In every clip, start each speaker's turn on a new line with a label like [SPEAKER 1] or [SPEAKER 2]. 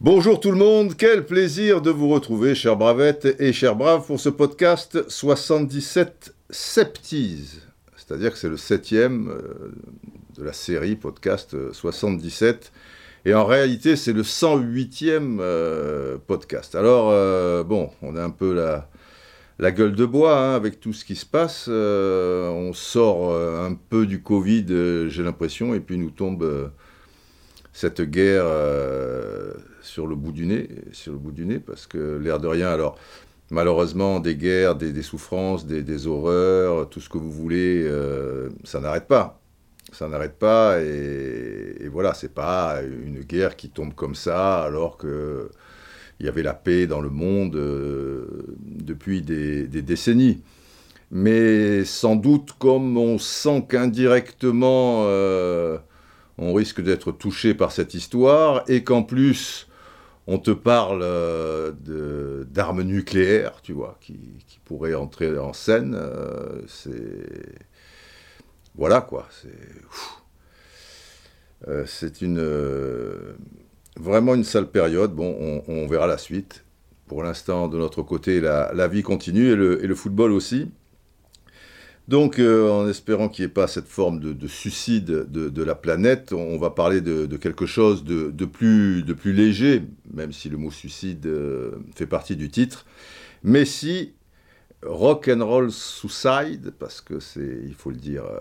[SPEAKER 1] Bonjour tout le monde, quel plaisir de vous retrouver, chers bravettes et chers braves, pour ce podcast 77 Septies. C'est-à-dire que c'est le septième euh, de la série podcast 77. Et en réalité, c'est le 108e euh, podcast. Alors, euh, bon, on a un peu la, la gueule de bois hein, avec tout ce qui se passe. on sort un peu du Covid, j'ai l'impression, et puis nous tombe cette guerre sur le bout du nez, sur le bout du nez, parce que l'air de rien, alors malheureusement, des guerres, des, souffrances, des, horreurs, tout ce que vous voulez, euh, ça n'arrête pas. Ça n'arrête pas, et, et voilà, c'est pas une guerre qui tombe comme ça, alors que il y avait la paix dans le monde euh, depuis des, décennies. Mais sans doute, comme on sent qu'indirectement, euh, on risque d'être touché par cette histoire, et qu'en plus, on te parle euh, d'armes nucléaires, tu vois, qui, pourraient entrer en scène. C'est. Voilà, quoi. C'est. Euh, une. Vraiment une sale période. Bon, on, verra la suite. Pour l'instant, de notre côté, la, vie continue et le football aussi. Donc, euh, en espérant qu'il n'y ait pas cette forme de, suicide de, la planète, on va parler de, quelque chose de, plus, léger, même si le mot suicide euh, fait partie du titre. Mais si rock and roll suicide, parce que c'est, il faut le dire euh,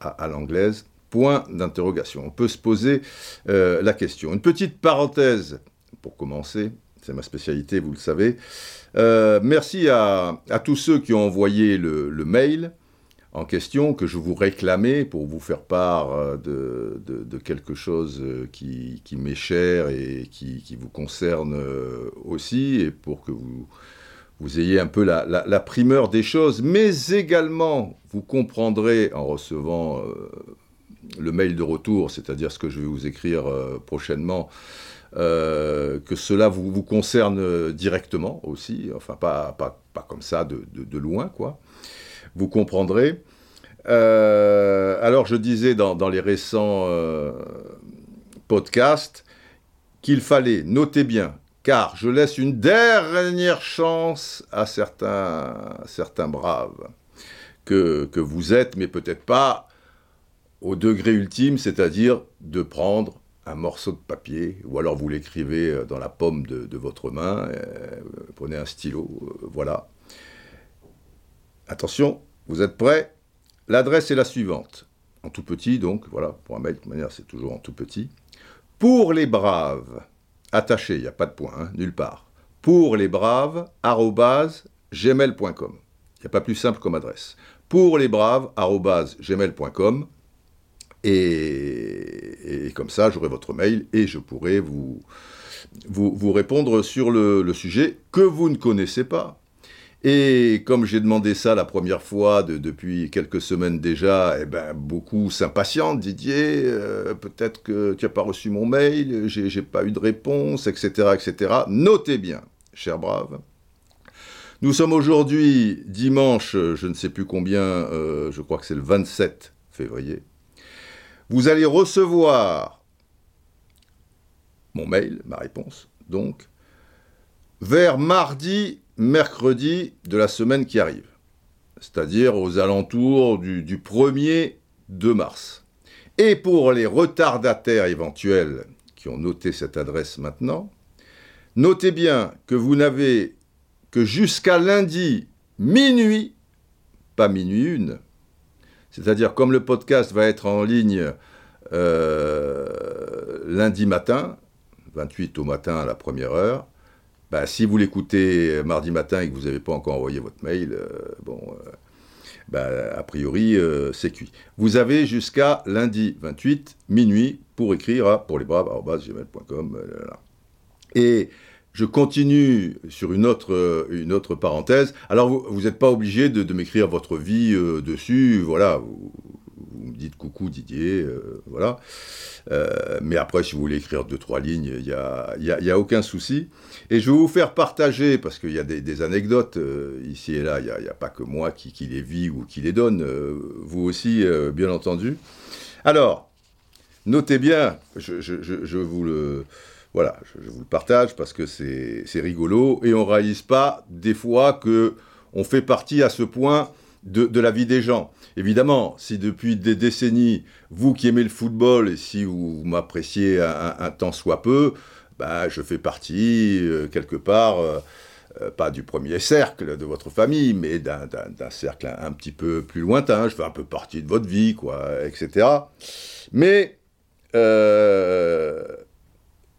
[SPEAKER 1] à, l'anglaise, point d'interrogation. On peut se poser la question. Une petite parenthèse pour commencer. C'est ma spécialité, vous le savez. merci à, tous ceux qui ont envoyé le mail en question que je vous réclamais pour vous faire part euh, de, quelque chose euh, qui, m'est cher et qui, vous concerne euh, aussi, et pour que vous, vous ayez un peu la, primeur des choses, mais également vous comprendrez en recevant le mail de retour, c'est-à-dire ce que je vais vous écrire prochainement, que cela vous, concerne directement aussi, enfin pas, pas, pas comme ça de, de loin, quoi vous comprendrez. Euh, alors je disais dans, les récents euh, podcasts qu'il fallait, noter bien, car je laisse une dernière chance à certains, certains braves que, que vous êtes, mais peut-être pas au degré ultime, c'est-à-dire de prendre un morceau de papier, ou alors vous l'écrivez dans la paume de, votre main, euh, prenez un stylo, voilà. Attention, vous êtes prêts? L'adresse est la suivante. En tout petit, donc, voilà, pour un mail, de toute manière, c'est toujours en tout petit. Pour les braves, attaché, il n'y a pas de point, hein, nulle part. Pour les braves, gmail.com. Il n'y a pas plus simple comme adresse. Pour les braves, gmail.com. Et, comme ça, j'aurai votre mail et je pourrai vous, vous, répondre sur le, sujet que vous ne connaissez pas. Et comme j'ai demandé ça la première fois depuis quelques semaines déjà, eh ben, beaucoup s'impatientent. Didier, euh, peut-être que tu n'as pas reçu mon mail, j'ai pas eu de réponse, etc., etc. Notez bien, cher brave. Nous sommes aujourd'hui dimanche, je ne sais plus combien, euh, je crois que c'est le 27 février. Vous allez recevoir mon mail, ma réponse, donc, vers mardi mercredi de la semaine qui arrive, c'est-à-dire aux alentours du, 1er de mars. Et pour les retardataires éventuels qui ont noté cette adresse maintenant, notez bien que vous n'avez que jusqu'à lundi minuit, pas minuit une, c'est-à-dire comme le podcast va être en ligne euh, lundi matin, 28 au matin à la première heure, bah, si vous l'écoutez mardi matin et que vous n'avez pas encore envoyé votre mail, euh, bon, euh, bah, a priori, c'est cuit. Vous avez jusqu'à lundi 28, minuit, pour écrire à pour les braves.gmail.com. Et je continue sur une autre, une autre parenthèse. Alors, vous n'êtes pas obligé de, m'écrire votre vie dessus. Voilà, vous, dites coucou Didier, euh, voilà. Euh, mais après, si vous voulez écrire deux, trois lignes, il n'y a, y y a, aucun souci. Et je vais vous faire partager, parce qu'il y a des, anecdotes ici et là, il n'y a, pas que moi qui, les vis ou qui les donne, vous aussi, bien entendu. Alors, notez bien, je, je vous le voilà, je, vous le partage parce que c'est rigolo et on réalise pas des fois que on fait partie à ce point de, la vie des gens. Évidemment, si depuis des décennies, vous qui aimez le football et si vous, m'appréciez un, un, temps soit peu, bah, je fais partie euh, quelque part, euh, euh, pas du premier cercle de votre famille, mais d'un cercle un, petit peu plus lointain. Je fais un peu partie de votre vie, quoi, etc. Mais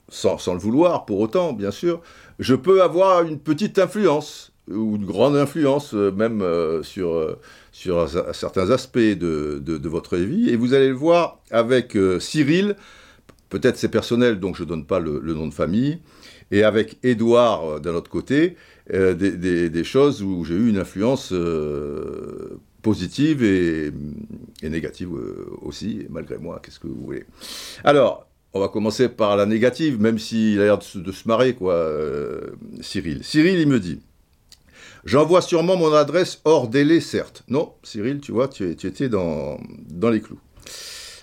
[SPEAKER 1] sans, le vouloir pour autant, bien sûr, je peux avoir une petite influence, ou une grande influence euh, même euh, sur, euh, sur certains aspects de, de, votre vie. Et vous allez le voir avec Cyril, peut-être c'est personnel, donc je ne donne pas le, nom de famille, et avec Édouard d'un autre côté, des, des, des, choses où j'ai eu une influence positive et, et négative aussi, malgré moi, qu'est-ce que vous voulez. Alors, on va commencer par la négative, même s'il a l'air de, se, marrer, quoi, euh, Cyril. Cyril, il me dit J'envoie sûrement mon adresse hors délai, certes. Non, Cyril, tu vois, tu, étais dans, dans les clous.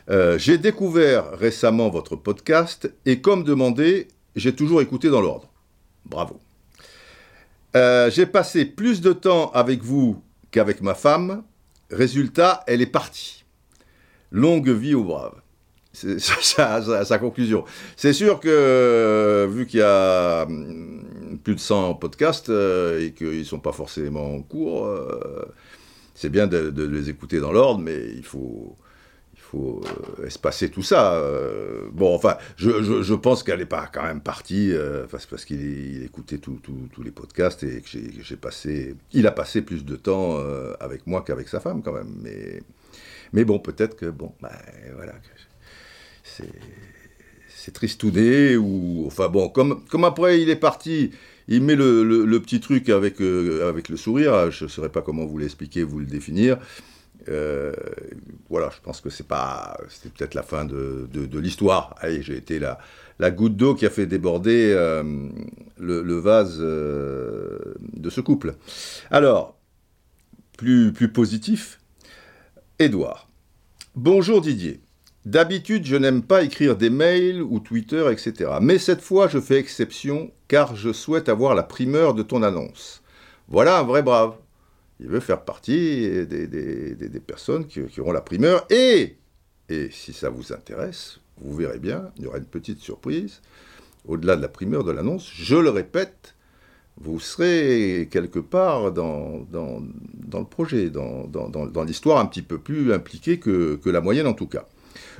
[SPEAKER 1] Euh, j'ai découvert récemment votre podcast et, comme demandé, j'ai toujours écouté dans l'ordre. Bravo. Euh, j'ai passé plus de temps avec vous qu'avec ma femme. Résultat, elle est partie. Longue vie aux braves. Sa, sa, conclusion. C'est sûr que, euh, vu qu'il y a hum, plus de 100 podcasts euh, et qu'ils ne sont pas forcément en cours, euh, c'est bien de, les écouter dans l'ordre, mais il faut, il faut espacer tout ça. Bon, enfin, je, je, pense qu'elle n'est pas quand même partie, parce, qu'il écoutait tous les podcasts et que j'ai passé. Il a passé plus de temps avec moi qu'avec sa femme, quand même. Mais, mais bon, peut-être que, bon, ben voilà c'est tristouné ou enfin bon comme comme après il est parti il met le, le, petit truc avec euh, avec le sourire je ne saurais pas comment vous l'expliquer vous le définir. Euh, voilà je pense que c'est pas c'était peut-être la fin de, de, l'histoire. Allez j'ai été la la goutte d'eau qui a fait déborder euh, le, vase de ce couple. Alors plus plus positif Édouard. Bonjour Didier D'habitude, je n'aime pas écrire des mails ou Twitter, etc. Mais cette fois, je fais exception car je souhaite avoir la primeur de ton annonce. Voilà un vrai brave. Il veut faire partie des, personnes qui, auront la primeur. Et, et si ça vous intéresse, vous verrez bien, il y aura une petite surprise. Au-delà de la primeur de l'annonce, je le répète, vous serez quelque part dans, le projet, dans, l'histoire un petit peu plus impliqué que la moyenne en tout cas.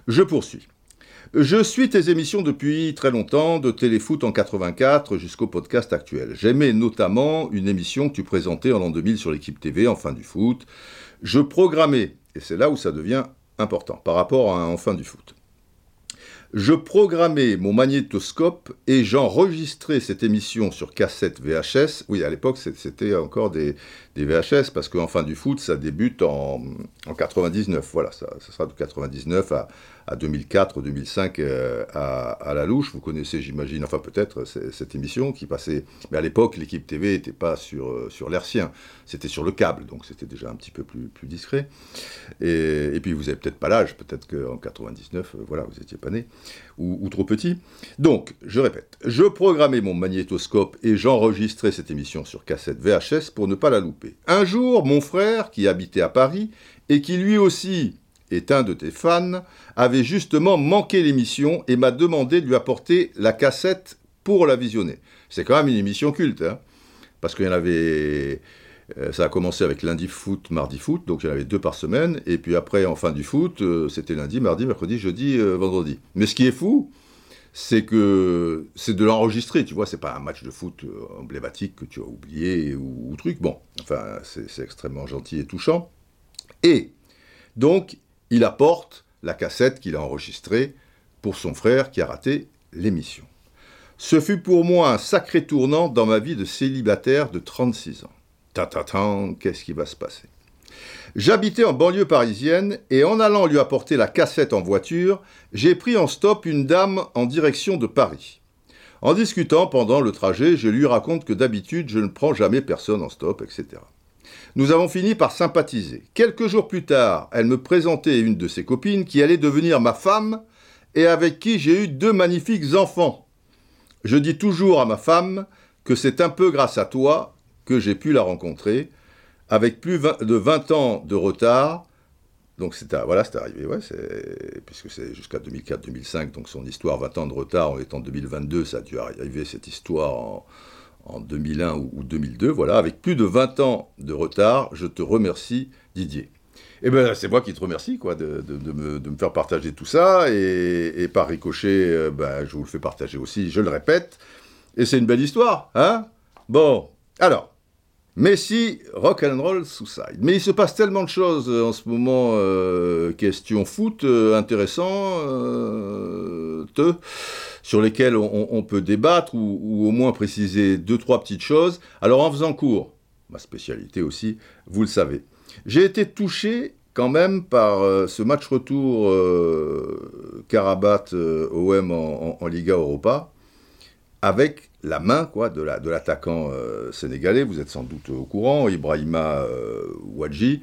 [SPEAKER 1] Je poursuis. Je suis tes émissions depuis très longtemps, de Téléfoot en 84 jusqu'au podcast actuel. J'aimais notamment une émission que tu présentais en l'an 2000 sur l'équipe TV, en fin du foot. Je programmais, et c'est là où ça devient important, par rapport à un en fin du foot. Je programmais mon magnétoscope et j'enregistrais cette émission sur cassette VHS. Oui, à l'époque, c'était encore des, des, VHS, parce qu'en fin du foot, ça débute en, en 99. Voilà, ça, ça, sera de 99 à, à 2004, 2005 euh, à, à, la louche. Vous connaissez, j'imagine, enfin peut-être, cette émission qui passait. Mais à l'époque, l'équipe TV n'était pas sur, euh, sur c'était sur le câble, donc c'était déjà un petit peu plus, plus discret. Et, et puis vous n'avez peut-être pas l'âge, peut-être qu'en 99, euh, voilà, vous n'étiez pas né, ou, ou trop petit. Donc, je répète, je programmais mon magnétoscope et j'enregistrais cette émission sur cassette VHS pour ne pas la louper. Un jour, mon frère, qui habitait à Paris, et qui lui aussi est un de tes fans, avait justement manqué l'émission et m'a demandé de lui apporter la cassette pour la visionner. C'est quand même une émission culte, hein, parce qu'il y en avait... Euh, ça a commencé avec lundi foot, mardi foot, donc il y en avait deux par semaine, et puis après, en fin du foot, euh, c'était lundi, mardi, mercredi, jeudi, euh, vendredi. Mais ce qui est fou, c'est que c'est de l'enregistrer, tu vois, c'est pas un match de foot emblématique que tu as oublié ou, ou truc. Bon, enfin, c'est extrêmement gentil et touchant. Et donc, il apporte la cassette qu'il a enregistrée pour son frère qui a raté l'émission. Ce fut pour moi un sacré tournant dans ma vie de célibataire de 36 ans. Tatatin, qu'est-ce qui va se passer? J'habitais en banlieue parisienne et en allant lui apporter la cassette en voiture, j'ai pris en stop une dame en direction de Paris. En discutant pendant le trajet, je lui raconte que d'habitude je ne prends jamais personne en stop, etc. Nous avons fini par sympathiser. Quelques jours plus tard, elle me présentait une de ses copines qui allait devenir ma femme et avec qui j'ai eu deux magnifiques enfants. Je dis toujours à ma femme que c'est un peu grâce à toi que j'ai pu la rencontrer, avec plus de 20 ans de retard. Donc c'est voilà, c'est arrivé, puisque c'est jusqu'à 2004-2005, donc son histoire 20 ans de retard, on est en 2022, ça a dû arriver cette histoire en, en 2001 ou, 2002, voilà, avec plus de 20 ans de retard, je te remercie Didier. Eh bien, c'est moi qui te remercie, quoi, de, me, faire partager tout ça, et, par ricochet, euh, ben, je vous le fais partager aussi, je le répète, et c'est une belle histoire, hein? Bon, alors, Messi, rock and roll suicide. Mais il se passe tellement de choses euh, en ce moment, euh, question foot, intéressant, te sur lesquels on, peut débattre ou, au moins préciser deux, trois petites choses. Alors en faisant court, ma spécialité aussi, vous le savez. J'ai été touché quand même par euh, ce match retour euh, Karabat euh, OM en, Liga Europa avec la main quoi, de l'attaquant sénégalais, vous êtes sans doute au courant, Ibrahima Ouadji,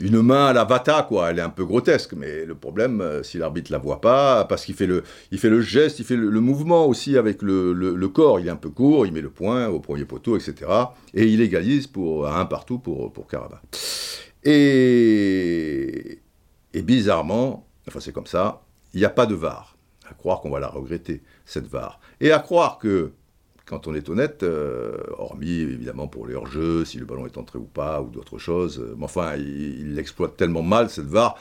[SPEAKER 1] une main à la Vata, quoi. Elle est un peu grotesque, mais le problème, euh, si l'arbitre la voit pas, parce qu'il fait le, fait le geste, il fait le, mouvement aussi avec le, corps. Il est un peu court, il met le point au premier poteau, etc. Et il égalise pour un partout pour pour. Et, et bizarrement, enfin c'est comme ça, il n'y a pas de VAR. À croire qu'on va la regretter cette VAR. Et à croire que quand on est honnête, euh, hormis évidemment pour les hors-jeux, si le ballon est entré ou pas, ou d'autres choses. Euh, mais enfin, il, l'exploite tellement mal, cette VAR,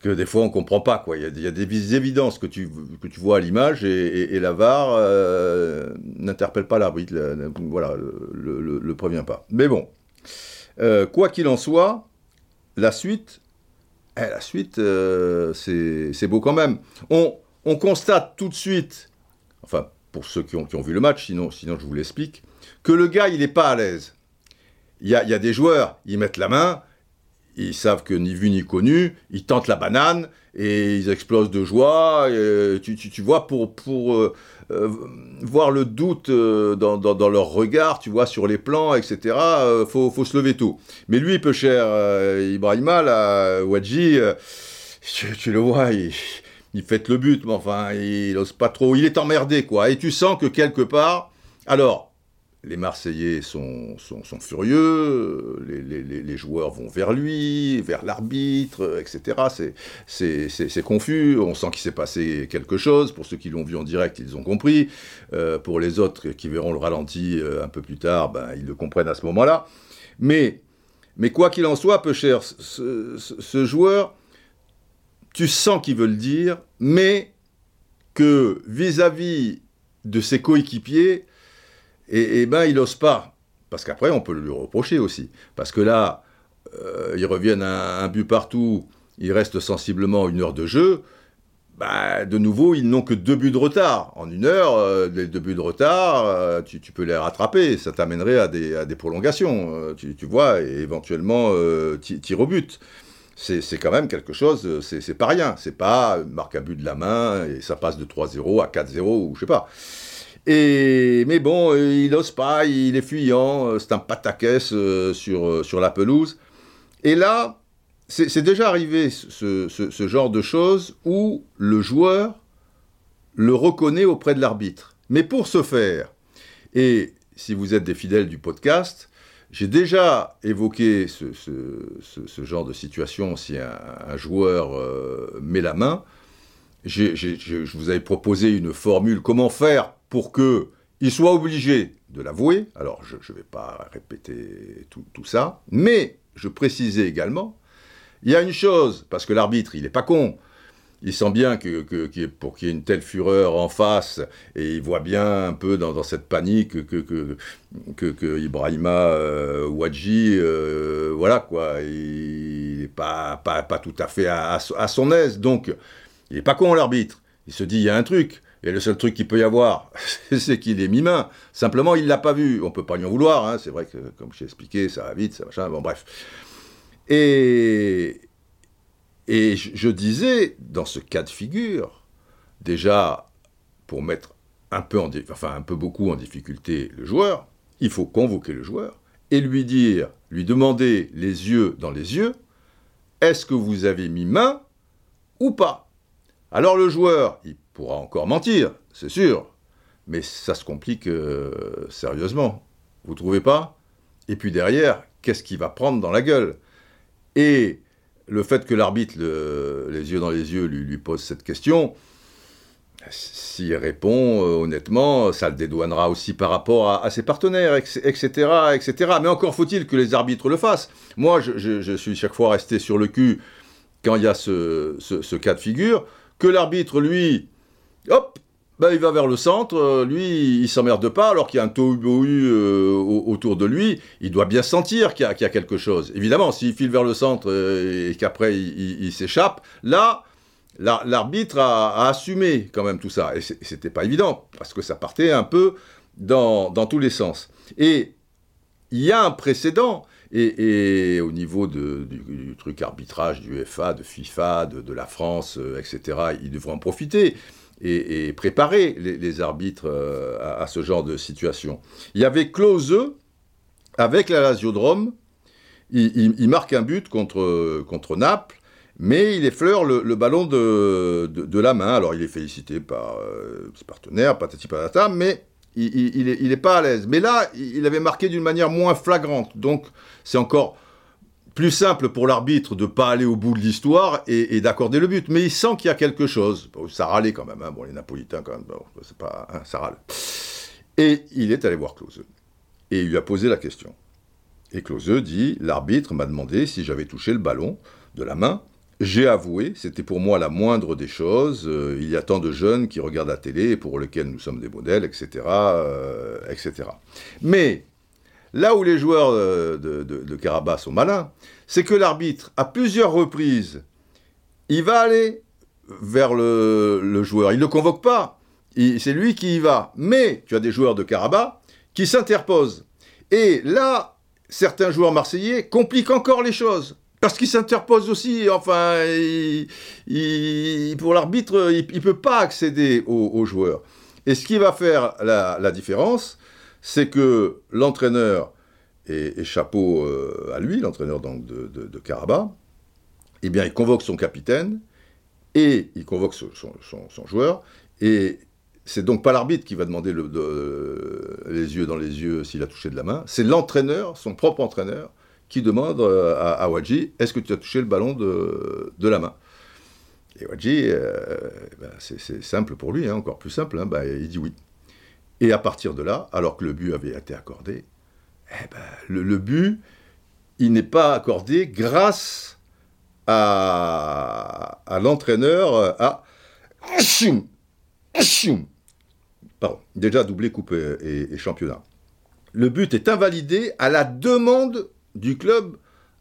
[SPEAKER 1] que des fois on ne comprend pas. Quoi. Il, y a, des évidences que tu, que tu vois à l'image, et, la VAR euh, n'interpelle pas l'arbitre, voilà, le, prévient pas. Mais bon, quoi qu'il en soit, la suite, eh, la suite, c'est beau quand même. On, on constate tout de suite, enfin pour ceux qui ont, vu le match, sinon, sinon je vous l'explique, que le gars, il n'est pas à l'aise. Il y a, des joueurs, ils mettent la main, ils savent que ni vu ni connu, ils tentent la banane et ils explosent de joie. tu, vois, pour, euh, euh, voir le doute euh, dans, leur regard, tu vois, sur les plans, etc., faut, faut, se lever tout. Mais lui, peu cher Ibrahima, là, Wadji, tu, tu, le vois, il, il fait le but, mais enfin, il n'ose pas trop. Il est emmerdé, quoi. Et tu sens que quelque part. Alors, les Marseillais sont, sont, furieux, les, joueurs vont vers lui, vers l'arbitre, etc. C'est confus, on sent qu'il s'est passé quelque chose. Pour ceux qui l'ont vu en direct, ils ont compris. Euh, pour les autres qui verront le ralenti euh, un peu plus tard, ben, ils le comprennent à ce moment-là. Mais, mais quoi qu'il en soit, peu cher, ce joueur tu sens qu'il veut le dire, mais que vis-à-vis de ses coéquipiers, eh, eh ben, il n'ose pas. Parce qu'après, on peut le lui reprocher aussi. Parce que là, euh, ils reviennent à un but partout, il reste sensiblement une heure de jeu. Bah, de nouveau, ils n'ont que deux buts de retard. En une heure, euh, les deux buts de retard, euh, tu, peux les rattraper. Ça t'amènerait à des, prolongations, tu, vois, et éventuellement tir au but c'est quand même quelque chose, c'est pas rien. C'est pas marque à but de la main et ça passe de 3-0 à 4-0 ou je sais pas. Et, mais bon, il n'ose pas, il est fuyant, c'est un pataquès euh, sur, euh, sur la pelouse. Et là, c'est déjà arrivé ce, ce, genre de choses où le joueur le reconnaît auprès de l'arbitre. Mais pour ce faire, et si vous êtes des fidèles du podcast, j'ai déjà évoqué ce, genre de situation si un, joueur euh, met la main. je vous avais proposé une formule, comment faire pour qu'il soit obligé de l'avouer? Alors, je ne vais pas répéter tout, tout, ça, mais je précisais également, il y a une chose, parce que l'arbitre, il n'est pas con, il sent bien que, pour qu'il y ait une telle fureur en face, et il voit bien un peu dans, cette panique que, que, Ibrahima euh, Ouadji, euh, voilà quoi, il n'est pas, pas, pas, tout à fait à, son aise. Donc, il n'est pas con l'arbitre. Il se dit, il y a un truc. Et le seul truc qu'il peut y avoir, c'est qu'il est mi-main. Simplement, il ne l'a pas vu. On ne peut pas lui en vouloir. Hein. C'est vrai que, comme j'ai expliqué, ça va vite, ça machin. Bon, bref. Et, et je disais, dans ce cas de figure, déjà, pour mettre un peu, en, enfin, un peu beaucoup en difficulté le joueur, il faut convoquer le joueur et lui dire, lui demander les yeux dans les yeux, est-ce que vous avez mis main ou pas? Alors le joueur, il pourra encore mentir, c'est sûr, mais ça se complique euh, sérieusement. Vous trouvez pas? Et puis derrière, qu'est-ce qu'il va prendre dans la gueule? Et le fait que l'arbitre, les yeux dans les yeux, lui, pose cette question, s'il répond euh, honnêtement, ça le dédouanera aussi par rapport à, ses partenaires, etc., etc. Mais encore faut-il que les arbitres le fassent. Moi, je, suis chaque fois resté sur le cul quand il y a ce cas de figure, que l'arbitre, lui, hop, ben, il va vers le centre, euh, lui, il s'emmerde pas, alors qu'il y a un tohu euh, autour de lui, il doit bien sentir qu'il y, a quelque chose. Évidemment, s'il file vers le centre euh, et qu'après il, s'échappe, là, l'arbitre a, assumé quand même tout ça. Et c'était pas évident, parce que ça partait un peu dans, tous les sens. Et il y a un précédent, et, au niveau du, truc arbitrage du FA, de FIFA, de, de la France, etc., ils devront en profiter et, préparer les, arbitres euh, à, ce genre de situation. Il y avait Klose avec la Lasiodrome. Il, marque un but contre, contre Naples, mais il effleure le, ballon de, de, la main. Alors il est félicité par euh, ses partenaires, patati patata, mais il n'est est pas à l'aise. Mais là, il avait marqué d'une manière moins flagrante. Donc c'est encore plus simple pour l'arbitre de pas aller au bout de l'histoire et, d'accorder le but. Mais il sent qu'il y a quelque chose. ça râlait quand même. Hein. Bon, les Napolitains, quand même, c'est pas, hein, ça râle. Et il est allé voir Klose. Et il lui a posé la question. Et Klose dit L'arbitre m'a demandé si j'avais touché le ballon de la main. J'ai avoué, c'était pour moi la moindre des choses. Euh, il y a tant de jeunes qui regardent la télé et pour lesquels nous sommes des modèles, etc. Euh, etc. Mais Là où les joueurs de, de, Carabas sont malins, c'est que l'arbitre, à plusieurs reprises, il va aller vers le, joueur. Il ne le convoque pas. C'est lui qui y va. Mais tu as des joueurs de Carabas qui s'interposent. Et là, certains joueurs marseillais compliquent encore les choses. Parce qu'ils s'interposent aussi, enfin, pour l'arbitre, il ne peut pas accéder aux, joueurs. Et ce qui va faire la différence, c'est que l'entraîneur, et, chapeau euh, à lui, l'entraîneur de, de, de eh bien, il convoque son capitaine et il convoque son, joueur. Et c'est donc pas l'arbitre qui va demander les yeux dans les yeux s'il a touché de la main, c'est l'entraîneur, son propre entraîneur, qui demande euh, à, Wadji est-ce que tu as touché le ballon de, la main? Et Wadji, euh, ben, c'est simple pour lui, hein, encore plus simple, hein, ben, il dit oui. Et à partir de là, alors que le but avait été accordé, eh ben, le, but, il n'est pas accordé grâce à, l'entraîneur, euh, à... Pardon, déjà doublé coupe et, championnat. Le but est invalidé à la demande du club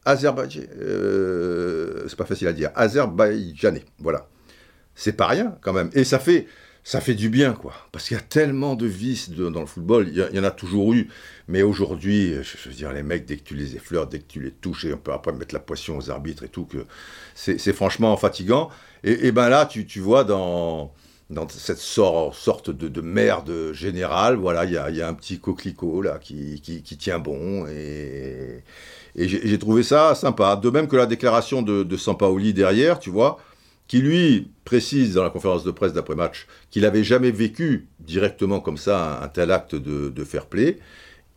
[SPEAKER 1] azerbaïdjanais. Euh, c'est pas facile à dire. Azerbaïdjanais. Voilà. C'est pas rien quand même. Et ça fait ça fait du bien, quoi. Parce qu'il y a tellement de vices dans le football. Il y, en a toujours eu. Mais aujourd'hui, je, veux dire, les mecs, dès que tu les effleures, dès que tu les touches, et on peut après mettre la poisson aux arbitres et tout, que c'est franchement fatigant. Et, ben là, tu, vois, dans, dans cette sorte de, merde générale, voilà, il y a, un petit coquelicot, là, qui, qui, tient bon. Et, et j'ai trouvé ça sympa. De même que la déclaration de, de Sampaoli derrière, tu vois qui lui précise dans la conférence de presse d'après-match qu'il n'avait jamais vécu directement comme ça un, tel acte de, fair play,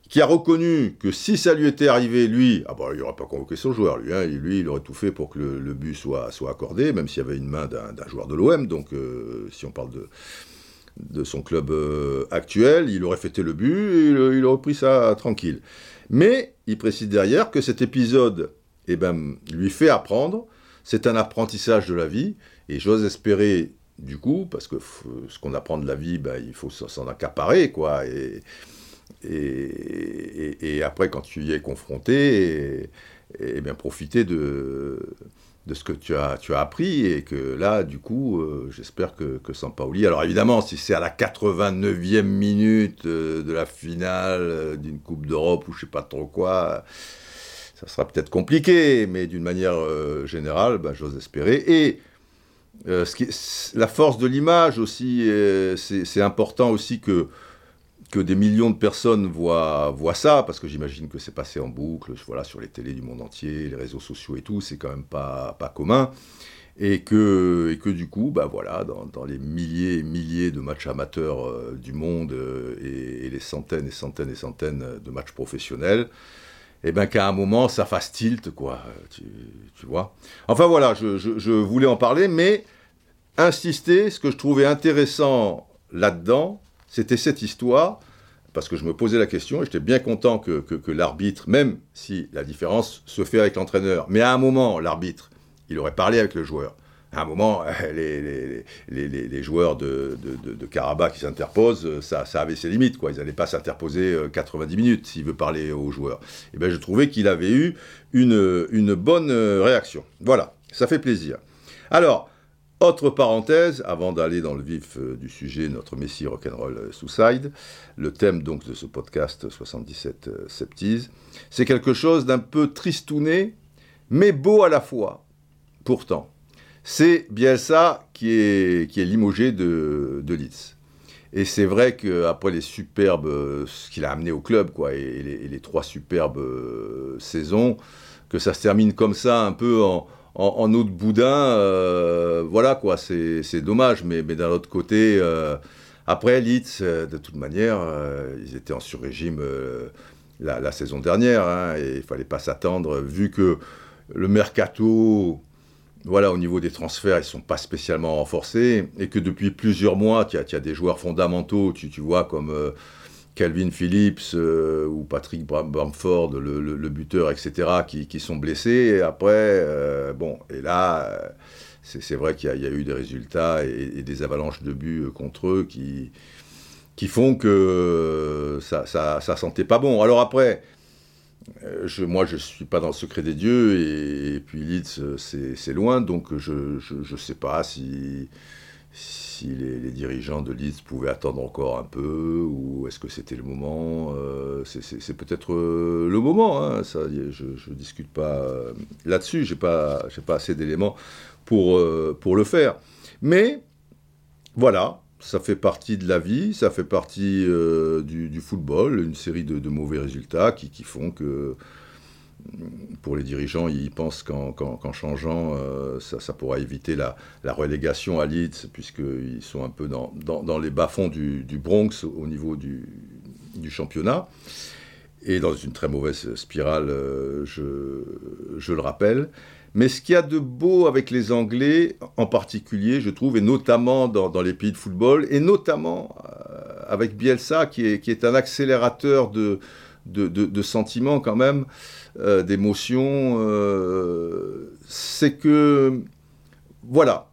[SPEAKER 1] qui a reconnu que si ça lui était arrivé, lui, ah bon, il n'aurait pas convoqué son joueur, lui, hein, lui, il aurait tout fait pour que le, but soit, soit accordé, même s'il y avait une main d'un joueur de l'OM, donc euh, si on parle de, de son club euh, actuel, il aurait fêté le but et il, aurait pris ça tranquille. Mais il précise derrière que cet épisode eh ben, lui fait apprendre c'est un apprentissage de la vie, et j'ose espérer, du coup, parce que ce qu'on apprend de la vie, ben, il faut s'en accaparer, quoi, et, et, après, quand tu y es confronté, et, bien profiter de, de ce que tu as, tu as appris, et que là, du coup, euh, j'espère que, que Sampaoli, alors évidemment, si c'est à la 89e minute euh, de la finale euh, d'une Coupe d'Europe, ou je sais pas trop quoi, ça sera peut-être compliqué, mais d'une manière euh, générale, bah, j'ose espérer. Et euh, la force de l'image aussi, euh, c'est important aussi que, que des millions de personnes voient, voient ça, parce que j'imagine que c'est passé en boucle, voilà, sur les télés du monde entier, les réseaux sociaux et tout, c'est quand même pas, pas commun. Et que, et que du coup, bah voilà, dans, les milliers et milliers de matchs amateurs du monde et, les centaines et centaines et centaines de matchs professionnels, et eh bien qu'à un moment, ça fasse tilt, quoi, tu, vois. Enfin voilà, je, voulais en parler, mais insister, ce que je trouvais intéressant là-dedans, c'était cette histoire, parce que je me posais la question, et j'étais bien content que, que l'arbitre, même si la différence se fait avec l'entraîneur, mais à un moment, l'arbitre, il aurait parlé avec le joueur à un moment, les, les, joueurs de, Karabakh qui s'interposent, ça, ça, avait ses limites. Quoi. Ils n'allaient pas s'interposer 90 euh, minutes s'il veut parler aux joueurs. Et eh ben, je trouvais qu'il avait eu une, bonne euh, réaction. Voilà, ça fait plaisir. Alors, autre parenthèse, avant d'aller dans le vif euh, du sujet, notre Messie Rock'n'Roll Suicide, le thème donc de ce podcast 77 Septise, c'est quelque chose d'un peu tristouné, mais beau à la fois, pourtant c'est Bielsa qui est, qui est limogé de, de Leeds. Et c'est vrai qu'après les superbes, ce qu'il a amené au club, quoi, et, les, trois superbes euh, saisons, que ça se termine comme ça, un peu en, en, eau de boudin, euh, voilà, quoi, c'est dommage. Mais, mais d'un autre côté, euh, après Leeds, de toute manière, ils étaient en sur-régime la, la, saison dernière, hein, et il fallait pas s'attendre, vu que le mercato voilà, au niveau des transferts, ils ne sont pas spécialement renforcés, et que depuis plusieurs mois, tu as, des joueurs fondamentaux, tu, vois, comme euh, Calvin Phillips euh, ou Patrick Bamford, le, buteur, etc., qui, sont blessés. Et après, euh, bon, et là, c'est vrai qu'il y, a eu des résultats et, des avalanches de buts contre eux qui, qui font que ça, ça, ça sentait pas bon. Alors après, euh, moi, je ne suis pas dans le secret des dieux, et, puis Leeds, c'est loin, donc je ne sais pas si, les, dirigeants de Leeds pouvaient attendre encore un peu, ou est-ce que c'était le moment. Euh, c'est peut-être euh, le moment, hein, ça, je ne discute pas là-dessus, je n'ai pas, assez d'éléments pour le faire. Mais, voilà, ça fait partie de la vie, ça fait partie euh, du, football, une série de, mauvais résultats qui, font que pour les dirigeants, ils pensent qu'en changeant, euh, ça, pourra éviter la, relégation à Leeds, puisqu'ils sont un peu dans, les bas-fonds du, Bronx au niveau du, championnat, et dans une très mauvaise spirale, euh, je le rappelle. Mais ce qu'il y a de beau avec les Anglais, en particulier, je trouve, et notamment dans, les pays de football, et notamment euh, avec Bielsa, qui est, qui est, un accélérateur de, de, sentiments quand même, euh, d'émotions, euh, c'est que, voilà,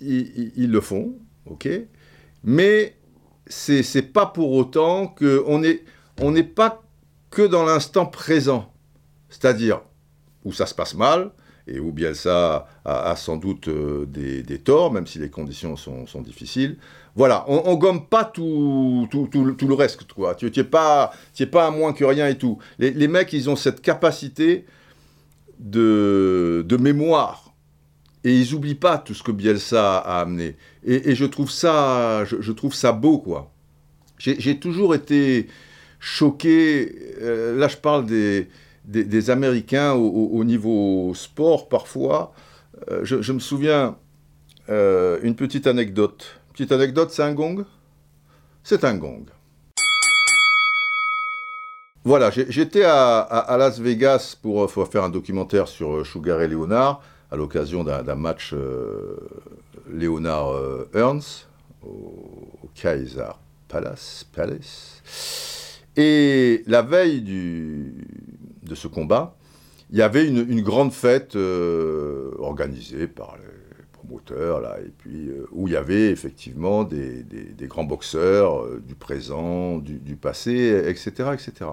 [SPEAKER 1] ils, le font, ok, mais c'est pas pour autant qu'on n'est on n'est pas que dans l'instant présent, c'est-à-dire où ça se passe mal, et où Bielsa a, sans doute euh, des, torts, même si les conditions sont, difficiles. Voilà, on, ne gomme pas tout, le reste, quoi. Tu n'es pas, pas à moins que rien et tout. Les, mecs, ils ont cette capacité de, de mémoire. Et ils n'oublient pas tout ce que Bielsa a amené. Et, je, trouve ça, je, trouve ça beau, quoi. J'ai toujours été choqué. Euh, là, je parle des, des, Américains au, niveau sport parfois. Euh, je, me souviens euh, une petite anecdote. Petite anecdote, c'est un gong? C'est un gong. Voilà, j'étais à, Las Vegas pour, faire un documentaire sur Sugar et Leonard à l'occasion d'un match euh, Leonard Ernst au, Kaiser Palace. Palace. Et la veille du, de ce combat, il y avait une, grande fête euh, organisée par les promoteurs, là, et puis euh, où il y avait effectivement des, grands boxeurs euh, du présent, du, passé, etc., etc.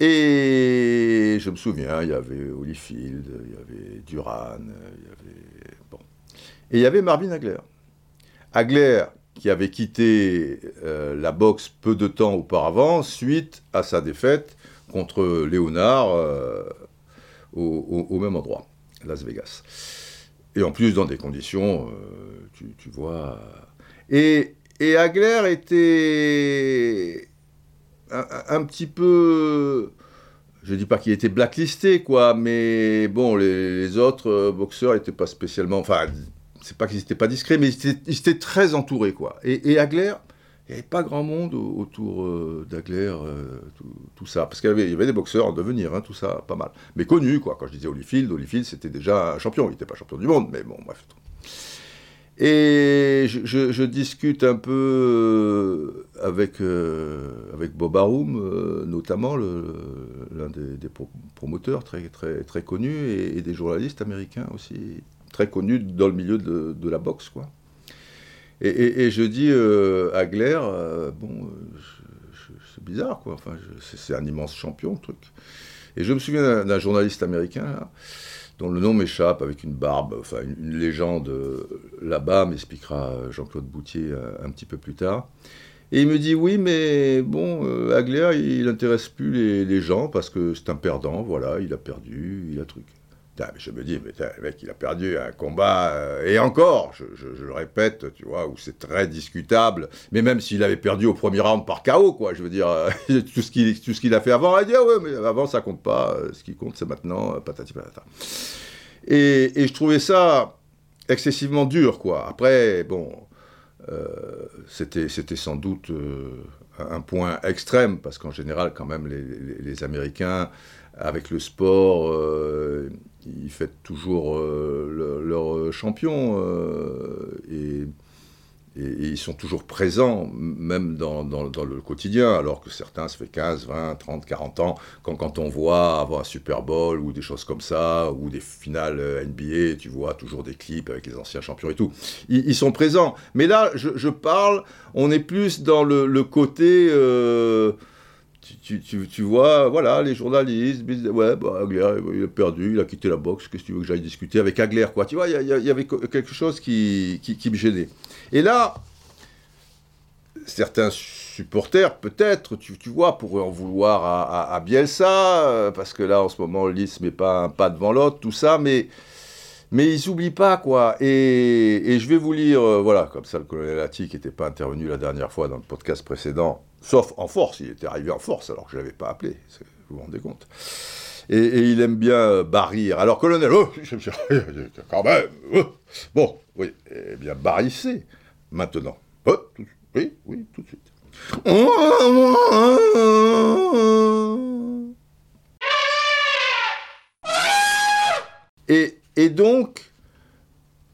[SPEAKER 1] Et je me souviens, il y avait Holyfield, il y avait Duran, il y avait... Bon. Et il y avait Marvin Hagler. Hagler, qui avait quitté la boxe peu de temps auparavant, suite à sa défaite contre Léonard au, même endroit, Las Vegas. Et en plus, dans des conditions, tu, vois. Et, et Agler était un, petit peu. Je dis pas qu'il était blacklisté, quoi, mais bon, les, autres boxeurs n'étaient pas spécialement. Enfin, c'est pas qu'ils n'étaient pas discrets, mais ils étaient, très entourés, quoi. Et, et Agler, il n'y avait pas grand monde autour euh, d'Agler, euh, tout, ça. Parce qu'il y, avait des boxeurs en devenir, hein, tout ça, pas mal. Mais connus, quoi. Quand je disais Holyfield, Holyfield, c'était déjà un champion. Il n'était pas champion du monde, mais bon, bref. Et je, discute un peu euh, avec, avec Bob Arum, notamment l'un des, promoteurs très, très, très connus, et, des journalistes américains aussi, très connus dans le milieu de, de la boxe, quoi. Et, je dis euh, à Glaire, euh, bon, euh, c'est bizarre, quoi. Enfin, c'est un immense champion, le truc. Et je me souviens d'un journaliste américain, dont le nom m'échappe, avec une barbe, enfin, une, légende là-bas, m'expliquera Jean-Claude Boutier un, petit peu plus tard. Et il me dit oui, mais bon, Agler, il n'intéresse plus les, les, gens parce que c'est un perdant, voilà, il a perdu, il a truc je me dis, mais le mec, il a perdu un combat, euh, et encore, je, le répète, tu vois, où c'est très discutable, mais même s'il avait perdu au premier round par KO, quoi, je veux dire, euh, tout ce qu'il a fait avant, il dit, ah ouais, mais avant, ça compte pas, euh, ce qui compte, c'est maintenant, patati patata. Et, et, je trouvais ça excessivement dur, quoi. Après, bon, c'était sans doute un point extrême, parce qu'en général, quand même, les, les Américains, avec le sport, ils fêtent toujours euh, leur champion euh, et, ils sont toujours présents, même dans, le quotidien, alors que certains, ça fait 15, 20, 30, 40 ans, quand, on voit avant un Super Bowl ou des choses comme ça, ou des finales euh, NBA, tu vois toujours des clips avec les anciens champions et tout. Ils, sont présents. Mais là, je, parle, on est plus dans le, côté tu, vois, voilà, les journalistes, ouais, bah, Agler, il a perdu, il a quitté la boxe, qu'est-ce que tu veux que j'aille discuter avec Agler, quoi. Tu vois, il y, avait quelque chose qui, me gênait. Et là, certains supporters, peut-être, tu, vois, pourraient en vouloir à, Bielsa, euh, parce que là, en ce moment, Lys met pas un pas devant l'autre, tout ça, mais ils n'oublient pas, quoi. Et, et, je vais vous lire, euh, voilà, comme ça, le colonel Atti, qui n'était pas intervenu la dernière fois dans le podcast précédent, sauf en force, il était arrivé en force alors que je ne l'avais pas appelé, vous vous rendez compte. Et, il aime bien euh, barrir. Alors, colonel, oh, quand même, oh. bon, oui, eh bien, barrissez maintenant. Oh, oui, oui, tout de suite. Et, et donc,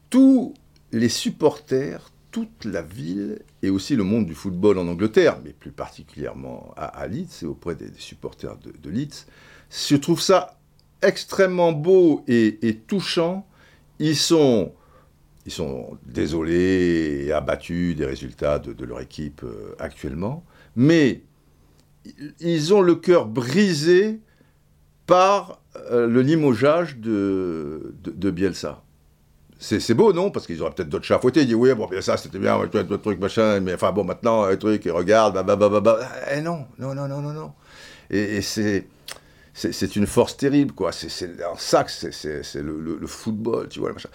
[SPEAKER 1] tous les supporters, toute la ville et aussi le monde du football en Angleterre, mais plus particulièrement à, Leeds et auprès des, supporters de, Leeds, je trouve ça extrêmement beau et, touchant. Ils sont, désolés et abattus des résultats de, leur équipe euh, actuellement, mais ils ont le cœur brisé par euh, le limogeage de Bielsa. C'est beau, non? Parce qu'ils auraient peut-être d'autres chats à fouetter. Ils disent, oui, bon, bien ça, c'était bien, d'autres trucs, machin, mais enfin, bon, maintenant, un truc, et regarde, bah, bah, bah, bah. Eh non, non, non, non, non, non. Et, c'est. C'est une force terrible, quoi. C'est un sac, c'est le, le, football, tu vois, le machin.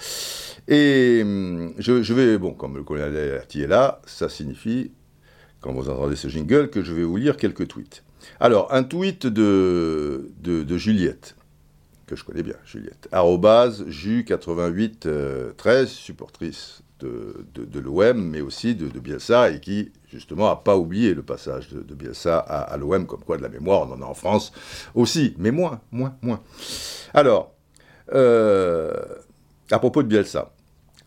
[SPEAKER 1] Et hum, je, je, vais, bon, comme le colonel est là, ça signifie, quand vous entendez ce jingle, que je vais vous lire quelques tweets. Alors, un tweet de, de, de Juliette que je connais bien, Juliette. Arrobase, Ju8813, euh, supportrice de, de, l'OM, mais aussi de, de, Bielsa, et qui, justement, n'a pas oublié le passage de, Bielsa à, l'OM, comme quoi de la mémoire, on en a en France aussi, mais moins, moins, moins. Alors, euh, à propos de Bielsa,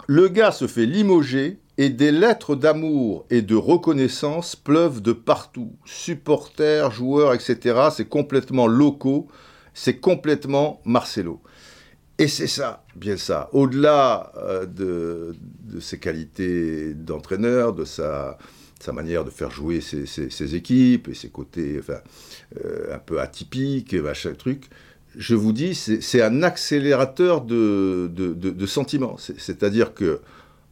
[SPEAKER 1] le gars se fait limoger et des lettres d'amour et de reconnaissance pleuvent de partout. Supporters, joueurs, etc. C'est complètement locaux c'est complètement Marcelo. Et c'est ça, bien ça. Au-delà euh, de, ses qualités d'entraîneur, de sa, manière de faire jouer ses, équipes et ses côtés enfin, euh, un peu atypiques, machin truc, je vous dis, c'est un accélérateur de, de, sentiments. C'est-à-dire que,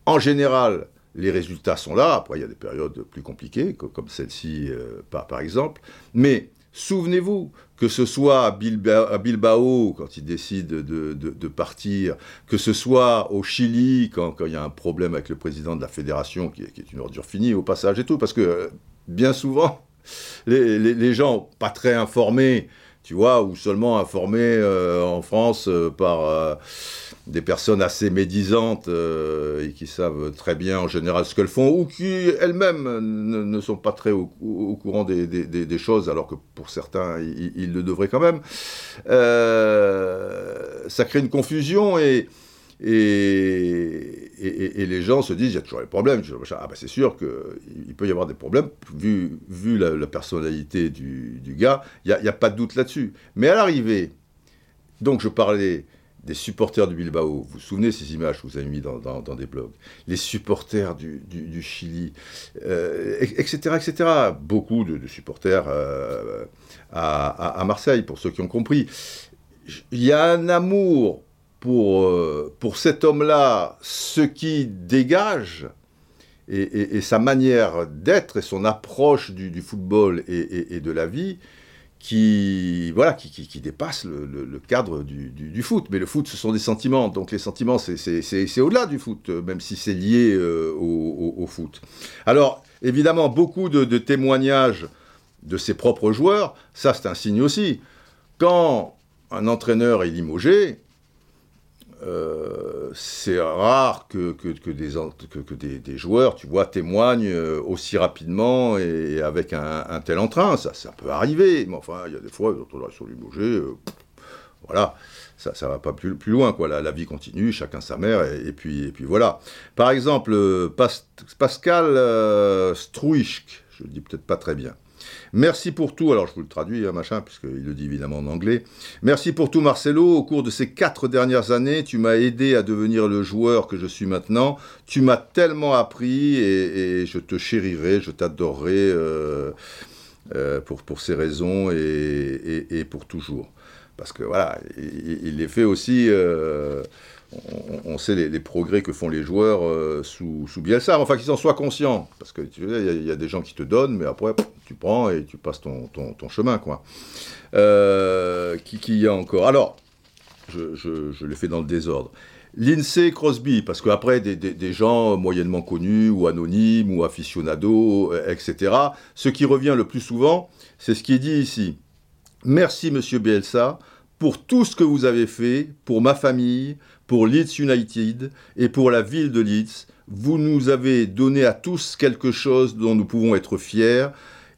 [SPEAKER 1] en général, les résultats sont là. Après, il y a des périodes plus compliquées, comme celle-ci, euh, par, par exemple. Mais souvenez-vous, que ce soit à Bilbao, quand il décide de, partir, que ce soit au Chili quand, il y a un problème avec le président de la fédération qui est, une ordure finie au passage et tout, parce que euh, bien souvent, les gens pas très informés tu vois, ou seulement informés euh, en France euh, par des personnes assez médisantes et qui savent très bien en général ce qu'elles font, ou qui elles-mêmes ne, sont pas très au, courant des, choses, alors que pour certains, ils le devraient quand même. ça crée une confusion et et, les gens se disent, il y a toujours des problèmes. Ah ben c'est sûr qu'il peut y avoir des problèmes, vu, vu la, personnalité du, gars, il n'y a, pas de doute là-dessus. Mais à l'arrivée, donc je parlais des supporters du Bilbao, vous vous souvenez ces images que vous avez mises dans, des blogs, les supporters du, Chili, etc., euh, etc. Beaucoup de, supporters euh, à, à Marseille, pour ceux qui ont compris. Il y a un amour pour, euh, pour cet homme-là, ce qui dégage, et, sa manière d'être, et son approche du, football et, de la vie, qui, voilà, qui, qui, dépasse le, cadre du, foot. Mais le foot, ce sont des sentiments. Donc les sentiments, c'est au-delà du foot, même si c'est lié euh, au, foot. Alors, évidemment, beaucoup de, de témoignages de ses propres joueurs, ça c'est un signe aussi. Quand un entraîneur est limogé, euh, c'est rare que, que, des, que, des, joueurs, tu vois, témoignent euh, aussi rapidement et avec un, tel entrain. Ça, ça peut arriver, mais enfin, il y a des fois, on a sur lui bouger, voilà, ça ne va pas plus, plus loin, quoi. La, vie continue, chacun sa mère, et, puis, et puis voilà. Par exemple, euh, Pascal euh, je le dis peut-être pas très bien. Merci pour tout. Alors, je vous le traduis, hein, machin, puisqu'il le dit évidemment en anglais. Merci pour tout, Marcelo. Au cours de ces quatre dernières années, tu m'as aidé à devenir le joueur que je suis maintenant. Tu m'as tellement appris et, je te chérirai, je t'adorerai euh, euh, pour, pour ces raisons et, pour toujours. Parce que voilà, il, les fait aussi. Euh, on, sait les, progrès que font les joueurs euh, sous, Bielsa, enfin qu'ils en soient conscients, parce que il y, a des gens qui te donnent, mais après tu prends et tu passes ton, chemin, quoi. Euh, qui, y a encore? Alors, je, l'ai fait dans le désordre. Lindsay Crosby, parce qu'après, des, des, gens moyennement connus, ou anonymes, ou aficionados, euh, etc., ce qui revient le plus souvent, c'est ce qui est dit ici. Merci, monsieur Bielsa, pour tout ce que vous avez fait pour ma famille, pour Leeds United et pour la ville de Leeds. Vous nous avez donné à tous quelque chose dont nous pouvons être fiers.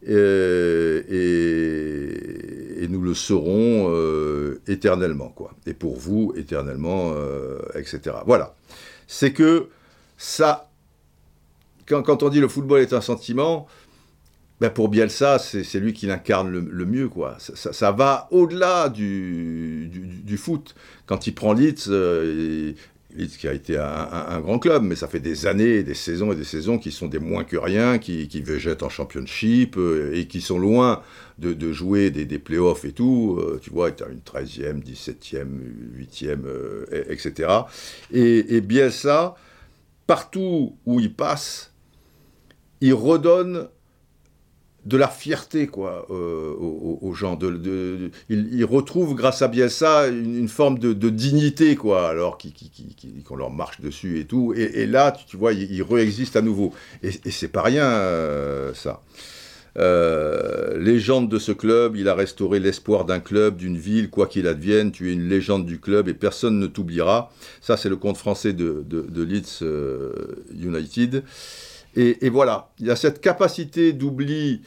[SPEAKER 1] Euh, et, nous le serons euh, éternellement, quoi. Et pour vous, éternellement, euh, etc. Voilà. C'est que ça, quand, quand, on dit le football est un sentiment, ben pour Bielsa, c'est lui qui l'incarne le, mieux. quoi. Ça, va au-delà du, du, foot. Quand il prend Leeds, euh, Leeds qui a été un, grand club, mais ça fait des années, des saisons et des saisons qui sont des moins que rien, qui, qui végètent en championship euh, et qui sont loin de, de jouer des, des playoffs et tout. Euh, tu vois, tu as une 13e, 17e, 8e, etc. Et, et Bielsa, partout où il passe, il redonne de la fierté quoi euh, aux, gens. De, ils, retrouvent grâce à Bielsa une, forme de, dignité quoi, alors qu'on leur marche dessus et tout. Et, là, tu, vois, ils, réexistent à nouveau. Et, c'est pas rien euh, ça. Euh, légende de ce club, il a restauré l'espoir d'un club, d'une ville, quoi qu'il advienne, tu es une légende du club et personne ne t'oubliera. Ça, c'est le compte français de, Leeds United. Et, voilà, il y a cette capacité d'oubli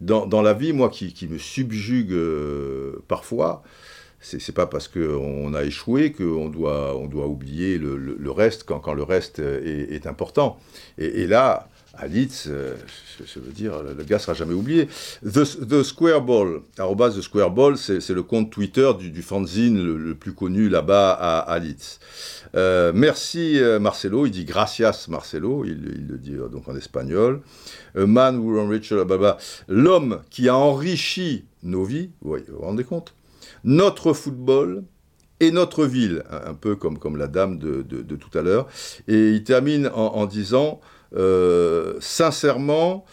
[SPEAKER 1] dans, la vie, moi, qui, me subjugue euh, parfois. C'est pas parce qu'on a échoué qu'on doit, on doit oublier le, reste quand, le reste est, important. et, là, à Leeds, euh, je, veux dire, le gars sera jamais oublié. The, the Square Ball, The Square Ball, c'est le compte Twitter du, fanzine le, plus connu là-bas à, Leeds. Euh, merci euh, Marcelo, il dit gracias Marcelo, il, le dit donc en espagnol. A man who enriched, l'homme qui a enrichi nos vies, vous, vous rendez compte? Notre football, et notre ville, un peu comme, comme la dame de, tout à l'heure. Et il termine en disant euh, sincèrement,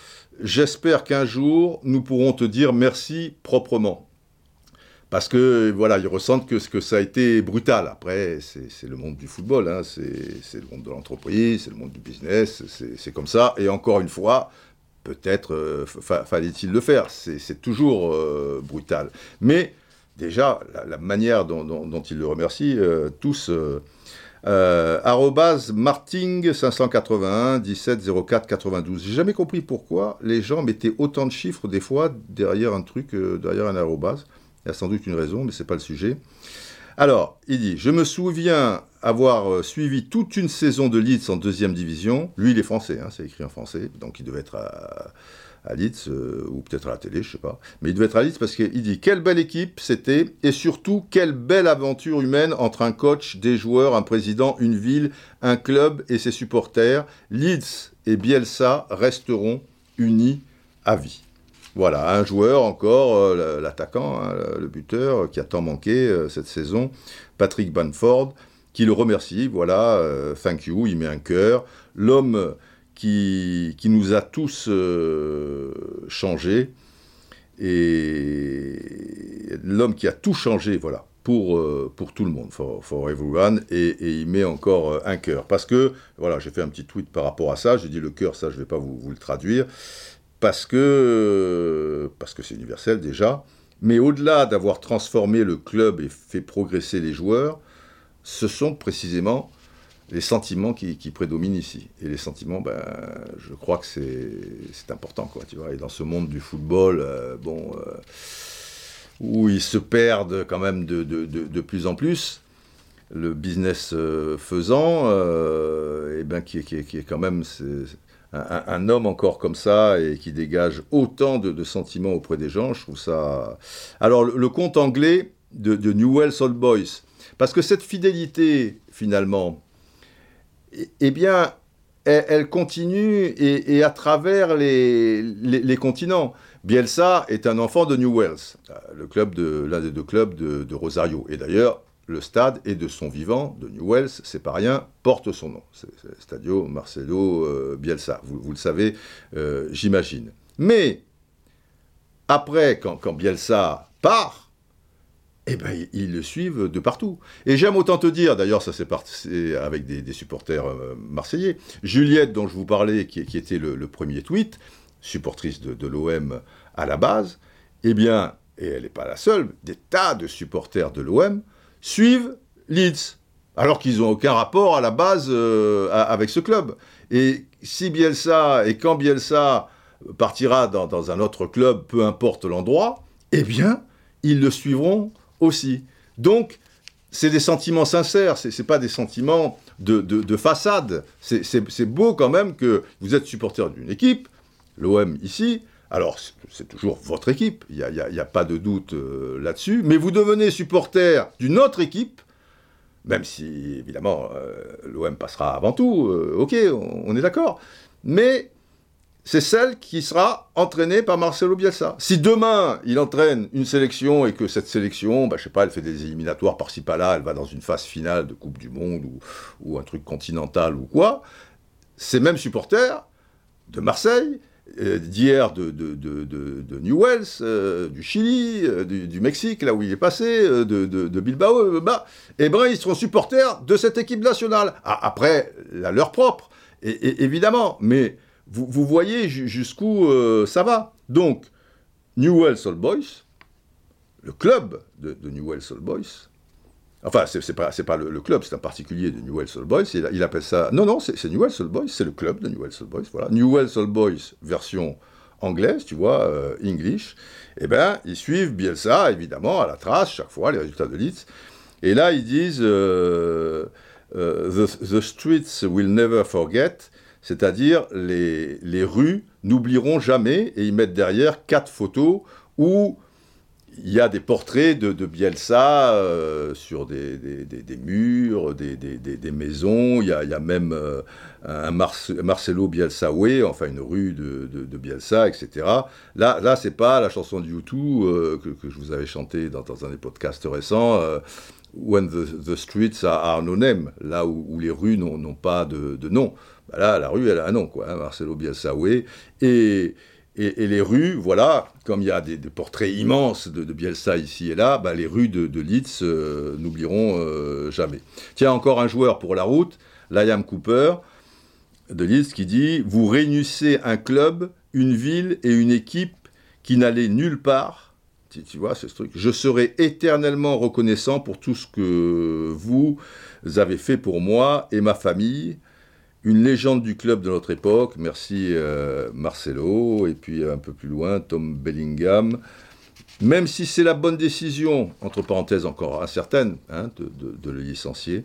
[SPEAKER 1] j'espère qu'un jour, nous pourrons te dire merci proprement. Parce que, voilà, ils ressentent que, que ça a été brutal. Après, c'est le monde du football, hein. c'est le monde de l'entreprise, c'est le monde du business, c'est comme ça. Et encore une fois, peut-être euh, fallait-il le faire. C'est toujours euh, brutal. Mais déjà, la, manière dont, ils le remercient, tous... Euh, marting 581 17 04 92. J'ai jamais compris pourquoi les gens mettaient autant de chiffres des fois derrière un truc, derrière un arrobase. Il y a sans doute une raison, mais c'est pas le sujet. Alors, il dit Je me souviens avoir suivi toute une saison de Leeds en deuxième division. Lui, il est français, hein, c'est écrit en français, donc il devait être à, à Leeds, euh, ou peut-être à la télé, je sais pas. Mais il devait être à Leeds parce qu'il dit quelle belle équipe c'était, et surtout quelle belle aventure humaine entre un coach, des joueurs, un président, une ville, un club et ses supporters. Leeds et Bielsa resteront unis à vie. Voilà, un joueur encore, euh, l'attaquant, hein, le buteur, qui a tant manqué euh, cette saison, Patrick Banford, qui le remercie, voilà, thank you, il met un cœur. L'homme qui, nous a tous euh, changé. Et l'homme qui a tout changé, voilà, pour, euh, pour tout le monde, for, for everyone, et, et, il met encore euh, un cœur. Parce que, voilà, j'ai fait un petit tweet par rapport à ça, j'ai dit le cœur, ça je ne vais pas vous, vous, le traduire, parce que parce que c'est universel déjà, mais au-delà d'avoir transformé le club et fait progresser les joueurs, ce sont précisément les sentiments qui, prédominent ici. Et les sentiments, ben, je crois que c'est important, quoi, tu vois. Et dans ce monde du football, euh, bon, euh, où ils se perdent quand même de, de, plus en plus, le business euh, faisant, et ben, qui, qui, qui, est quand même un, un, homme encore comme ça et qui dégage autant de, sentiments auprès des gens, je trouve ça... Alors, le conte anglais de, Newell's Old Boys, parce que cette fidélité, finalement, eh bien, elle, continue et, à travers les, continents. Bielsa est un enfant de New Wales, le club de l'un des deux clubs de, Rosario. Et d'ailleurs, le stade est de son vivant, de New Wales, c'est pas rien, porte son nom. C'est Stadio Marcelo euh, Bielsa, vous, le savez, euh, j'imagine. Mais, après, quand, quand Bielsa part, eh ben, ils le suivent de partout. Et j'aime autant te dire, d'ailleurs, ça s'est passé avec des, supporters euh, marseillais. Juliette, dont je vous parlais, qui, était le, premier tweet, supportrice de, l'OM à la base, eh bien, et elle n'est pas la seule, des tas de supporters de l'OM suivent Leeds, alors qu'ils n'ont aucun rapport à la base euh, avec ce club. Et si Bielsa, et quand Bielsa partira dans un autre club, peu importe l'endroit, eh bien, ils le suivront aussi. Donc, c'est des sentiments sincères, ce n'est pas des sentiments de, façade. C'est beau quand même que vous êtes supporter d'une équipe, l'OM ici, alors c'est toujours votre équipe, il n'y a, pas de doute euh, là-dessus, mais vous devenez supporter d'une autre équipe, même si évidemment euh, l'OM passera avant tout, euh, ok, on est d'accord, mais c'est celle qui sera entraînée par Marcelo Bielsa. Si demain, il entraîne une sélection et que cette sélection, bah, je sais pas, elle fait des éliminatoires par-ci par-là, elle va dans une phase finale de Coupe du Monde ou, un truc continental ou quoi, ces mêmes supporters de Marseille, euh, d'hier de, de, New Wells, euh, du Chili, euh, du, Mexique, là où il est passé, de, Bilbao, bah, eh ben, ils seront supporters de cette équipe nationale. Ah, après, la leur propre, et, évidemment, mais vous, voyez jusqu'où euh, ça va. Donc, Newell's Old Boys, le club de, de Newell's Old Boys, enfin, c'est pas, pas le, club, c'est un particulier de Newell's Old Boys, il, appelle ça. Non, non, c'est Newell's Old Boys, c'est le club de Newell's Old Boys, voilà. Newell's Old Boys, version anglaise, tu vois, euh, English, eh bien, ils suivent Bielsa, évidemment, à la trace, chaque fois, les résultats de Leeds. Et là, ils disent euh, the, streets will never forget c'est-à-dire les, les rues n'oublieront jamais, et ils mettent derrière quatre photos où il y a des portraits de, Bielsa euh, sur des, des, murs, des, maisons. Il y a, il y a même euh, un Marcelo Bielsa-Way, enfin une rue de, Bielsa, etc. Là, là c'est pas la chanson de YouTube euh, que, que, je vous avais chantée dans, dans un des podcasts récents. When the, streets are, no là où, les rues n'ont pas de, nom. Bah là, la rue, elle a un nom, quoi, hein, Marcelo Bielsa-Way. Et, les rues, voilà, comme il y a des, portraits immenses de, Bielsa ici et là, bah, les rues de, Leeds euh, n'oublieront euh, jamais. Tiens, encore un joueur pour la route, Liam Cooper de Leeds, qui dit Vous réunissez un club, une ville et une équipe qui n'allaient nulle part. Tu, vois, ce truc. Je serai éternellement reconnaissant pour tout ce que vous avez fait pour moi et ma famille une légende du club de notre époque, merci euh, Marcelo, et puis un peu plus loin, Tom Bellingham. Même si c'est la bonne décision, entre parenthèses encore incertaine, hein, de, le licencier,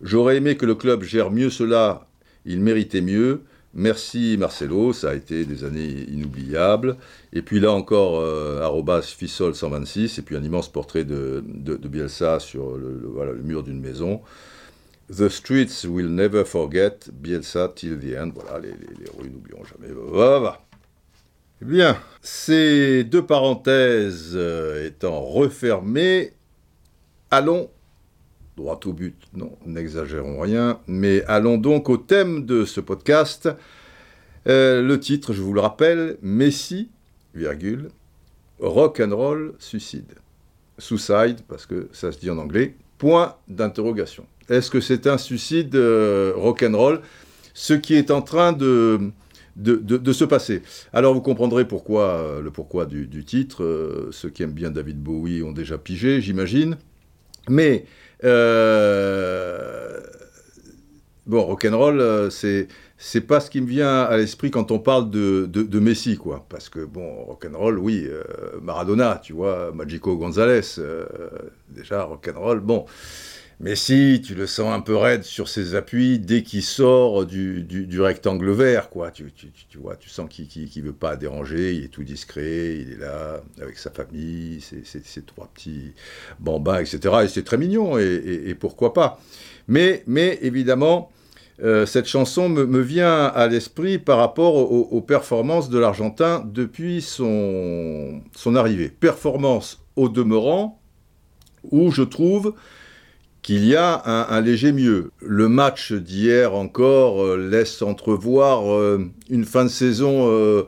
[SPEAKER 1] j'aurais aimé que le club gère mieux cela, il méritait mieux. Merci Marcelo, ça a été des années inoubliables. Et puis là encore, euh, Fissol 126, et puis un immense portrait de, Bielsa sur le mur d'une maison. The streets will never forget Bielsa till the end. Voilà, les, rues n'oublieront jamais. Voilà. Eh bien, ces deux parenthèses euh, étant refermées, allons droit au but. Non, n'exagérons rien, mais allons donc au thème de ce podcast. Euh, le titre, je vous le rappelle, Messi, virgule, rock and roll, suicide. Suicide, parce que ça se dit en anglais, point d'interrogation. Est-ce que c'est un suicide euh, rock'n'roll Ce qui est en train de, de, se passer? Alors vous comprendrez pourquoi, euh, le pourquoi du, titre. Euh, ceux qui aiment bien David Bowie ont déjà pigé, j'imagine. Mais bon, rock'n'roll, c'est c'est pas ce qui me vient à l'esprit quand on parle de, de, Messi, quoi. Parce que, bon, rock'n'roll, oui, Maradona, tu vois, Magico Gonzalez, déjà, rock'n'roll, bon. Mais si, tu le sens un peu raide sur ses appuis dès qu'il sort du, rectangle vert, quoi. Tu, vois, tu sens qu'il ne veut pas déranger, il est tout discret, il est là avec sa famille, ses, trois petits bambins, etc. Et c'est très mignon, et, pourquoi pas. Mais, évidemment, euh, cette chanson me, vient à l'esprit par rapport aux, performances de l'Argentin depuis son, son arrivée. Performance au demeurant, où je trouve qu'il y a un, léger mieux. Le match d'hier encore euh, laisse entrevoir euh, une fin de saison euh,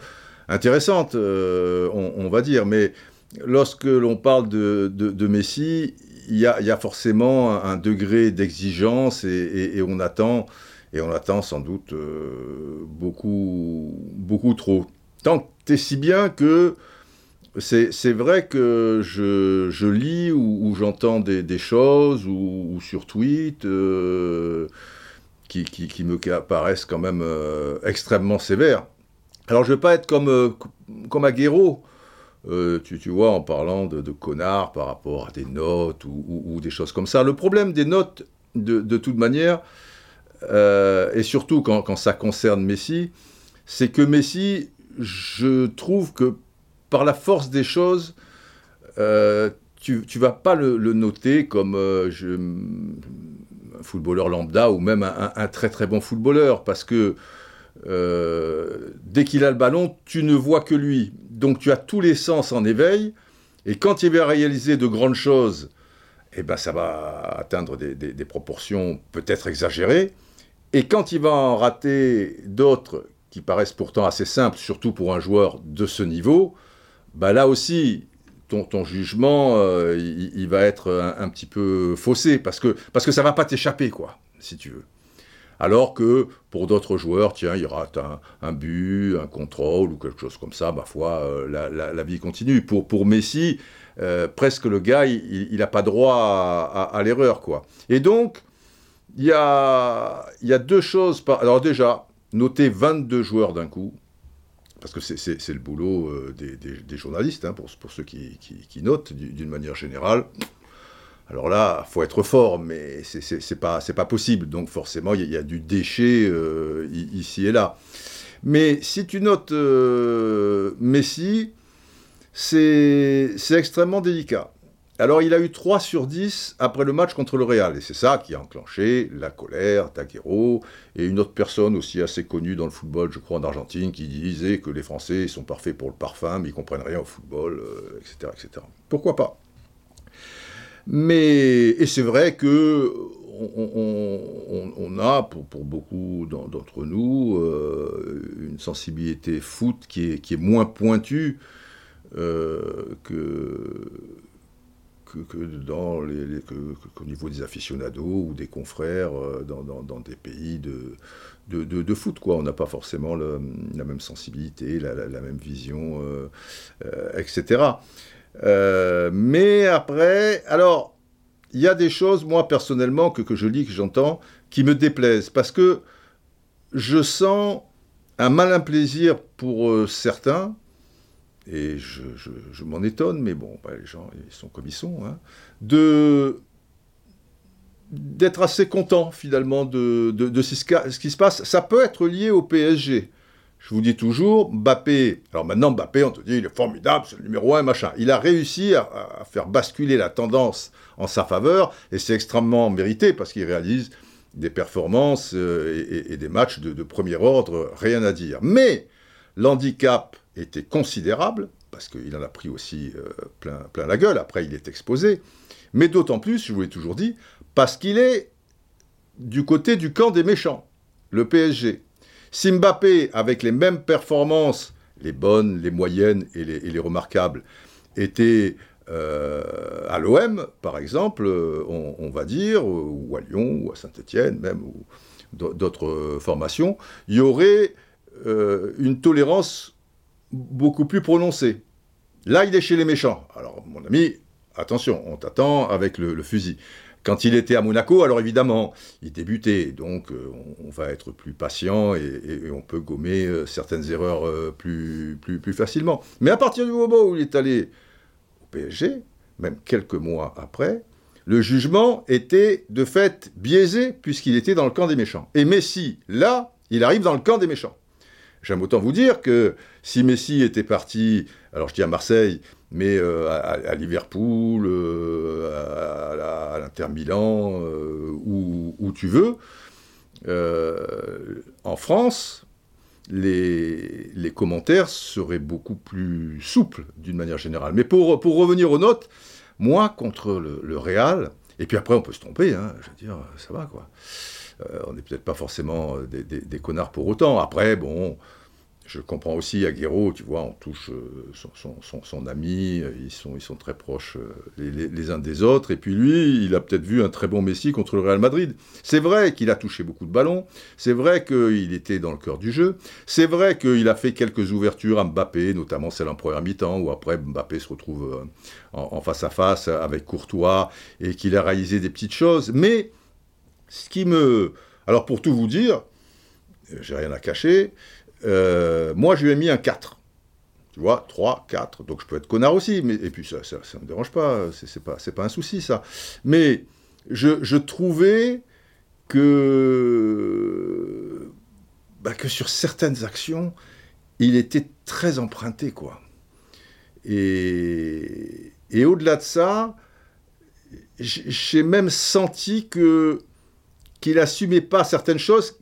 [SPEAKER 1] intéressante, on, va dire, mais lorsque l'on parle de, Messi, il y, a, forcément un, degré d'exigence et, on attend, et on attend sans doute beaucoup, beaucoup trop. Tant que si bien que c'est vrai que je, lis ou, j'entends des, choses ou, sur tweet euh, qui, me paraissent quand même euh, extrêmement sévères. Alors je ne vais pas être comme, euh, Aguero, tu, vois, en parlant de, connard par rapport à des notes ou, des choses comme ça. Le problème des notes, de, toute manière, et surtout quand ça concerne Messi, c'est que Messi, je trouve que par la force des choses, euh, tu ne vas pas le, noter comme euh, un footballeur lambda ou même un, très très bon footballeur, parce que euh, dès qu'il a le ballon, tu ne vois que lui. Donc tu as tous les sens en éveil, et quand il va réaliser de grandes choses, eh ben, ça va atteindre des, des proportions peut-être exagérées. Et quand il va en rater d'autres qui paraissent pourtant assez simples, surtout pour un joueur de ce niveau, bah là aussi, ton, ton jugement, euh, il, va être un, petit peu faussé, parce que, parce que ça va pas t'échapper, quoi, si tu veux. Alors que pour d'autres joueurs, tiens, il rate un, un, but, un contrôle ou quelque chose comme ça, ma foi, euh, la, la, vie continue. Pour, pour Messi, euh, presque le gars, il n'a pas droit à, l'erreur, quoi. Et donc, il y a, y a deux choses. Alors déjà, noter 22 joueurs d'un coup, parce que c'est le boulot euh, des, journalistes, hein, pour, ceux qui, notent d'une manière générale. Alors là, faut être fort, mais c'est pas, pas possible. Donc forcément, il y, a du déchet euh, ici et là. Mais si tu notes euh, Messi, c'est extrêmement délicat. Alors il a eu 3 sur 10 après le match contre le Real, et c'est ça qui a enclenché la colère d'Aguero, et une autre personne aussi assez connue dans le football, je crois en Argentine, qui disait que les Français sont parfaits pour le parfum, mais ils comprennent rien au football, etc., euh, etc. Pourquoi pas? Mais, et c'est vrai que on, a, pour, beaucoup d'entre nous, euh, une sensibilité foot qui est, qui est moins pointue euh, que, que, dans les, qu'au niveau des aficionados ou des confrères euh, dans, des pays de, de, foot. Quoi. On n'a pas forcément la même sensibilité, la, même vision, etc. mais après, alors, il y a des choses, moi personnellement, que, que je lis, que j'entends, qui me déplaisent. Parce que je sens un malin plaisir pour euh, certains, et je, m'en étonne, mais bon, bah, les gens, ils sont comme ils sont, hein, de d'être assez content finalement de, de, de, ce qui se passe. Ça peut être lié au PSG. Je vous dis toujours, Mbappé, alors maintenant Mbappé, on te dit, il est formidable, c'est le numéro un, machin. Il a réussi à, faire basculer la tendance en sa faveur, et c'est extrêmement mérité parce qu'il réalise des performances euh, et, des matchs de, premier ordre, rien à dire. Mais l'handicap était considérable, parce qu'il en a pris aussi euh, plein, la gueule, après il est exposé, mais d'autant plus, je vous l'ai toujours dit, parce qu'il est du côté du camp des méchants, le PSG. Si Mbappé, avec les mêmes performances, les bonnes, les moyennes et les remarquables, était euh, à l'OM, par exemple, on, va dire, ou à Lyon, ou à Saint-Etienne même, ou d'autres formations, il y aurait euh, une tolérance beaucoup plus prononcée. Là, il est chez les méchants. Alors, mon ami, attention, on t'attend avec le, fusil. Quand il était à Monaco, alors évidemment, il débutait, donc euh, on, va être plus patient et, on peut gommer certaines erreurs plus, plus, plus facilement. Mais à partir du moment où il est allé PSG, même quelques mois après, le jugement était de fait biaisé puisqu'il était dans le camp des méchants. Et Messi, là, il arrive dans le camp des méchants. J'aime autant vous dire que si Messi était parti, alors je dis à Marseille, mais euh, à, Liverpool, euh, à, l'Inter Milan, euh, où, tu veux, en France, les, commentaires seraient beaucoup plus souples d'une manière générale. Mais pour, pour revenir aux notes, moi, contre le, le Real, et puis après on peut se tromper, hein, je veux dire, ça va quoi. Euh, on n'est peut-être pas forcément des, des, connards pour autant. Après, bon, je comprends aussi Aguero, tu vois, on touche euh, son, ami, euh, ils sont, très proches euh, les, uns des autres, et puis lui, il a peut-être vu un très bon Messi contre le Real Madrid. C'est vrai qu'il a touché beaucoup de ballons, c'est vrai qu'il était dans le cœur du jeu, c'est vrai qu'il a fait quelques ouvertures à Mbappé, notamment celle en première mi-temps, où après Mbappé se retrouve en, face à face avec Courtois, et qu'il a réalisé des petites choses, mais ce qui me... Alors pour tout vous dire, j'ai rien à cacher, euh, moi, je lui ai mis un 4. Tu vois, 3, 4. Donc je peux être connard aussi. Mais, et puis ça ne me dérange pas. C'est pas, pas un souci, ça. Mais je, trouvais que, bah, que sur certaines actions, il était très emprunté, quoi. Et, et au-delà de ça, j'ai même senti que qu'il assumait pas certaines choses.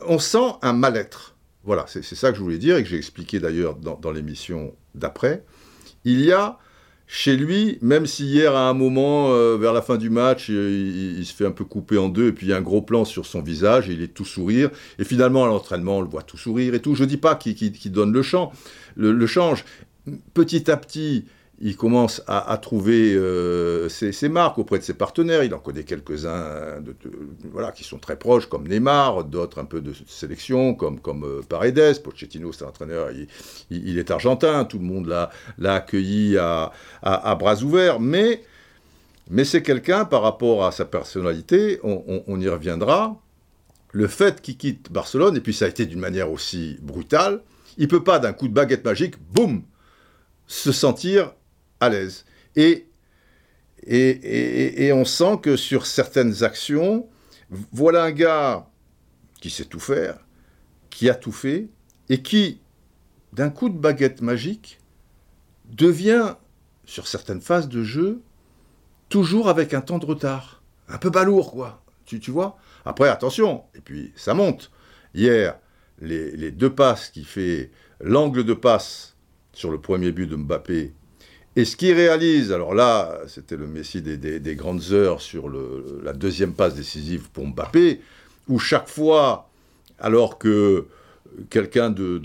[SPEAKER 1] On sent un mal-être. Voilà, c'est ça que je voulais dire et que j'ai expliqué d'ailleurs dans, l'émission d'après. Il y a chez lui, même si hier à un moment, euh, vers la fin du match, il, se fait un peu couper en deux et puis il y a un gros plan sur son visage et il est tout sourire. Et finalement, à l'entraînement, on le voit tout sourire et tout. Je ne dis pas qu'il donne le, champ, le change. Petit à petit, il commence à, trouver euh, ses, marques auprès de ses partenaires. Il en connaît quelques-uns voilà, qui sont très proches, comme Neymar, d'autres un peu de sélection, comme, comme euh, Paredes. Pochettino, c'est un entraîneur, il, est argentin, tout le monde l'a accueilli à, bras ouverts. Mais, c'est quelqu'un, par rapport à sa personnalité, on, y reviendra, le fait qu'il quitte Barcelone, et puis ça a été d'une manière aussi brutale, il peut pas d'un coup de baguette magique, boum, se sentir à l'aise. Et, on sent que sur certaines actions, voilà un gars qui sait tout faire, qui a tout fait, et qui, d'un coup de baguette magique, devient, sur certaines phases de jeu, toujours avec un temps de retard. Un peu balourd, quoi. Tu, tu vois? Après, attention, et puis ça monte. Hier, les, deux passes qui fait l'angle de passe sur le premier but de Mbappé Et ce qu'il réalise, alors là, c'était le Messi des, grandes heures sur la deuxième passe décisive pour Mbappé, où chaque fois, alors que quelqu'un de,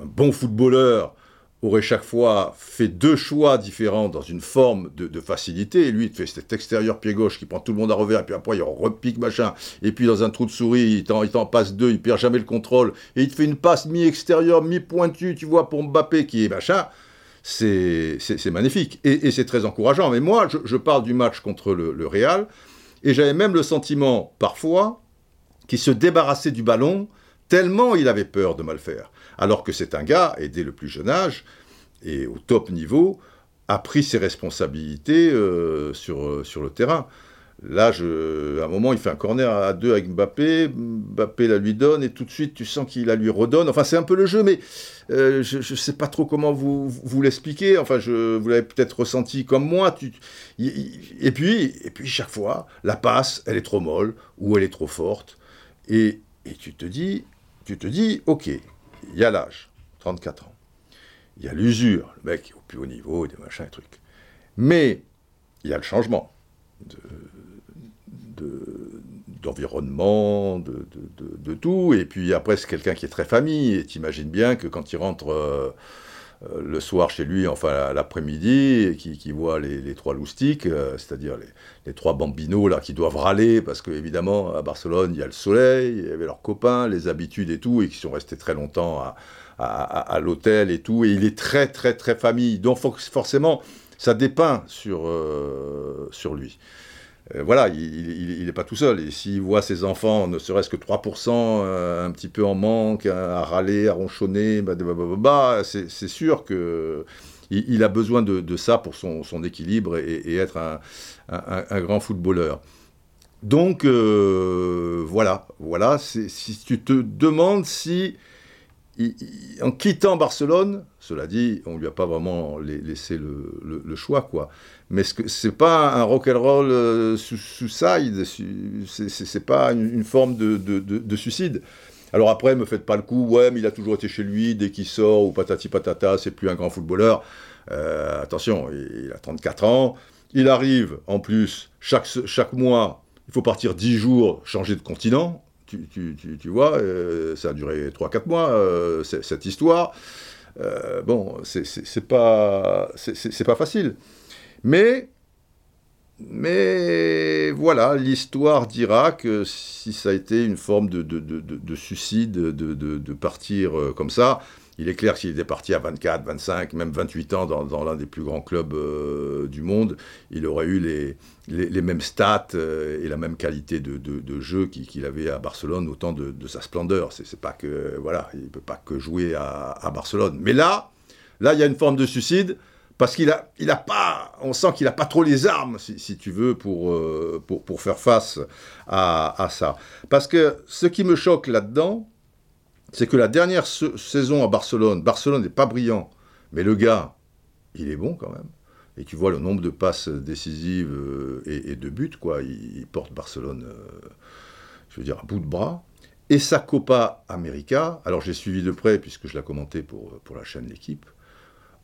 [SPEAKER 1] un bon footballeur aurait chaque fois fait deux choix différents dans une forme de, facilité. Et lui, il fait cet extérieur pied gauche qui prend tout le monde à revers, et puis après, il repique machin. Et puis, dans un trou de souris, il t'en passe deux, il perd jamais le contrôle. Et il te fait une passe mi-extérieure, mi-pointue, tu vois, pour Mbappé qui est machin. C'est magnifique. Et, c'est très encourageant. Mais moi, je, parle du match contre le, Real. Et j'avais même le sentiment, parfois, qu'il se débarrassait du ballon tellement il avait peur de mal faire. Alors que c'est un gars, et dès le plus jeune âge, et au top niveau, a pris ses responsabilités euh, euh, sur le terrain. Là, je, à un moment, il fait un corner à deux avec Mbappé, Mbappé la lui donne, et tout de suite, tu sens qu'il la lui redonne. Enfin, c'est un peu le jeu, mais euh, je ne sais pas trop comment vous, vous l'expliquer. Enfin, vous l'avez peut-être ressenti comme moi. Et, puis, et puis, chaque fois, la passe, elle est trop molle, ou elle est trop forte. Et, et tu te dis, tu te dis, ok, il y a l'âge, 34 ans. Il y a l'usure, le mec est au plus haut niveau, des machins et trucs. Mais il y a le changement d'environnement, de, de, tout. Et puis après, c'est quelqu'un qui est très famille. Et t'imagines bien que quand il rentre euh, euh, le soir chez lui, enfin l'après-midi, et qui, voit les, trois loustiques, euh, c'est-à-dire les, trois bambinos là qui doivent râler parce qu'évidemment à Barcelone il y a le soleil, il y avait leurs copains, les habitudes et tout, et qui sont restés très longtemps à, l'hôtel et tout, et il est très très très famille, donc forcément ça dépeint sur, sur lui. Euh, voilà, il n'est pas tout seul. Et s'il voit ses enfants, ne serait-ce que 3%, euh, un petit peu en manque, à râler, à ronchonner, bah, bah, bah, c'est sûr que il, a besoin de, ça pour son, équilibre et, être un, grand footballeur. Donc euh, voilà, voilà. Si tu te demandes si en quittant Barcelone, cela dit, on lui a pas vraiment laissé le, choix, quoi. Mais ce n'est pas un rock'n'roll euh, suicide, c'est pas une, forme de, suicide? Alors après, me faites pas le coup, ouais, mais il a toujours été chez lui, dès qu'il sort, ou patati patata, c'est plus un grand footballeur. Euh, attention, il, a 34 ans, il arrive, en plus, chaque, chaque mois, il faut partir 10 jours, changer de continent, tu, vois, euh, ça a duré 3-4 mois, euh, cette histoire. Euh, bon, c'est pas, pas facile. Mais, mais voilà, l'histoire dira que si ça a été une forme de, de, de suicide, de, partir comme ça, il est clair s'il était parti à 24, 25, même 28 ans dans, l'un des plus grands clubs euh, du monde, il aurait eu les, les, mêmes stats euh, et la même qualité de, de, jeu qu'il avait à Barcelone, autant de, sa splendeur. C'est pas que voilà, il peut pas que jouer à, Barcelone. Mais là, là, il y a une forme de suicide parce qu'il a, il a pas, on sent qu'il a pas trop les armes, si, tu veux, pour, euh, pour, pour, faire face à, à ça. Parce que ce qui me choque là-dedans, c'est que la dernière saison à Barcelone, Barcelone n'est pas brillant, mais le gars, il est bon quand même. Et tu vois le nombre de passes décisives euh, et, de buts, quoi. Il, porte Barcelone, euh, je veux dire, à bout de bras. Et sa Copa América, alors j'ai suivi de près puisque je l'ai commenté pour, pour la chaîne L'équipe.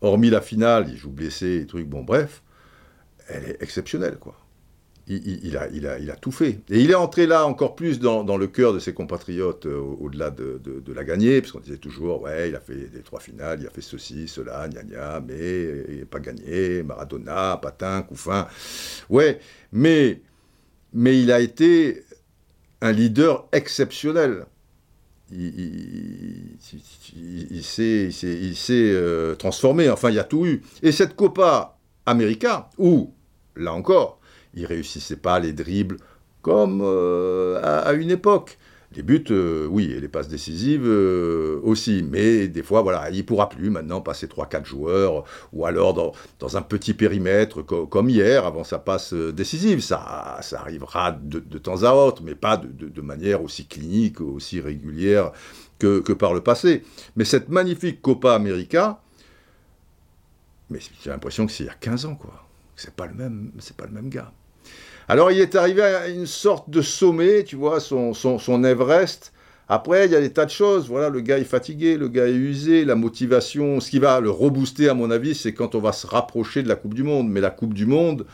[SPEAKER 1] Hormis la finale, il joue blessé et trucs, bon bref, elle est exceptionnelle, quoi il, a, il, a, il, a, tout fait. Et il est entré là encore plus dans, le cœur de ses compatriotes euh, au-delà de, de, la gagner, parce qu'on disait toujours, ouais, il a fait des trois finales, il a fait ceci, cela, gna gna, mais il n'a pas gagné, Maradona, Patin, Couffin. Ouais, mais, mais il a été un leader exceptionnel. Il, il s'est euh, transformé, enfin, il y a tout eu. Et cette Copa América, où, là encore, il réussissait pas les dribbles comme euh, à, une époque. Les buts, euh, oui, et les passes décisives euh, aussi. Mais des fois, voilà, il pourra plus maintenant passer 3-4 joueurs, ou alors dans, un petit périmètre comme hier, avant sa passe décisive. Ça, ça arrivera de, temps à autre, mais pas de, manière aussi clinique, aussi régulière que, par le passé. Mais cette magnifique Copa América, mais j'ai l'impression que c'est il y a 15 ans, quoi. C'est pas pas le même gars. Alors il est arrivé à une sorte de sommet, tu vois, son, son, Everest, Après, il y a des tas de choses. Voilà, le gars est fatigué, le gars est usé, la motivation. Ce qui va le rebooster, à mon avis, c'est quand on va se rapprocher de la Coupe du Monde. Mais la Coupe du Monde,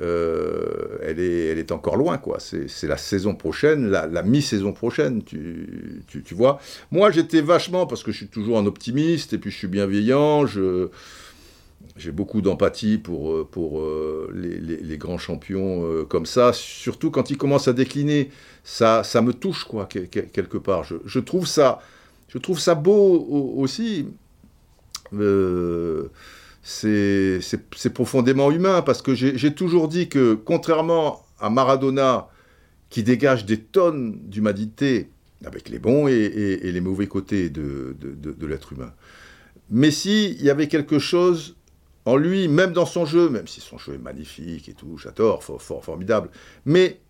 [SPEAKER 1] euh, elle, est, elle est encore loin, quoi. C'est la saison prochaine, la, mi-saison prochaine, tu, tu, vois. Moi, j'étais vachement, parce que je suis toujours un optimiste, et puis je suis bienveillant, j'ai beaucoup d'empathie pour, pour euh, les, grands champions euh, comme ça, surtout quand ils commencent à décliner. Ça, ça me touche, quoi, quelque part. Je, je, trouve, ça, je trouve ça beau aussi. Euh, c'est profondément humain, parce que j'ai toujours dit que, contrairement à Maradona, qui dégage des tonnes d'humanité, avec les bons et, les mauvais côtés de, de, l'être humain, Messi, il y avait quelque chose en lui, même dans son jeu, même si son jeu est magnifique et tout, j'adore, fort, formidable, mais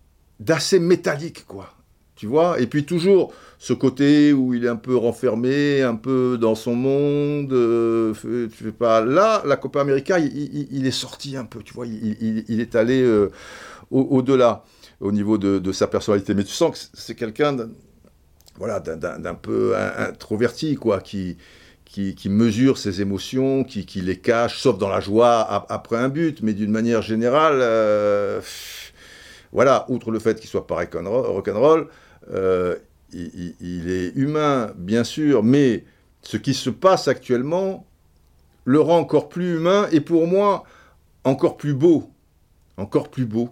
[SPEAKER 1] d'assez métallique, quoi. Tu vois? Et puis toujours ce côté où il est un peu renfermé, un peu dans son monde, euh, tu fais pas... Là, la Copa América, il, est sorti un peu, tu vois, il, est allé euh, au-delà au, niveau de, sa personnalité. Mais tu sens que c'est quelqu'un voilà, d'un peu introverti, quoi, qui, qui, mesure ses émotions, qui, les cache, sauf dans la joie après un but, mais d'une manière générale... Euh, voilà, outre le fait qu'il soit pas rock'n'roll, euh, il, est humain, bien sûr, mais ce qui se passe actuellement le rend encore plus humain et pour moi encore plus beau. Encore plus beau.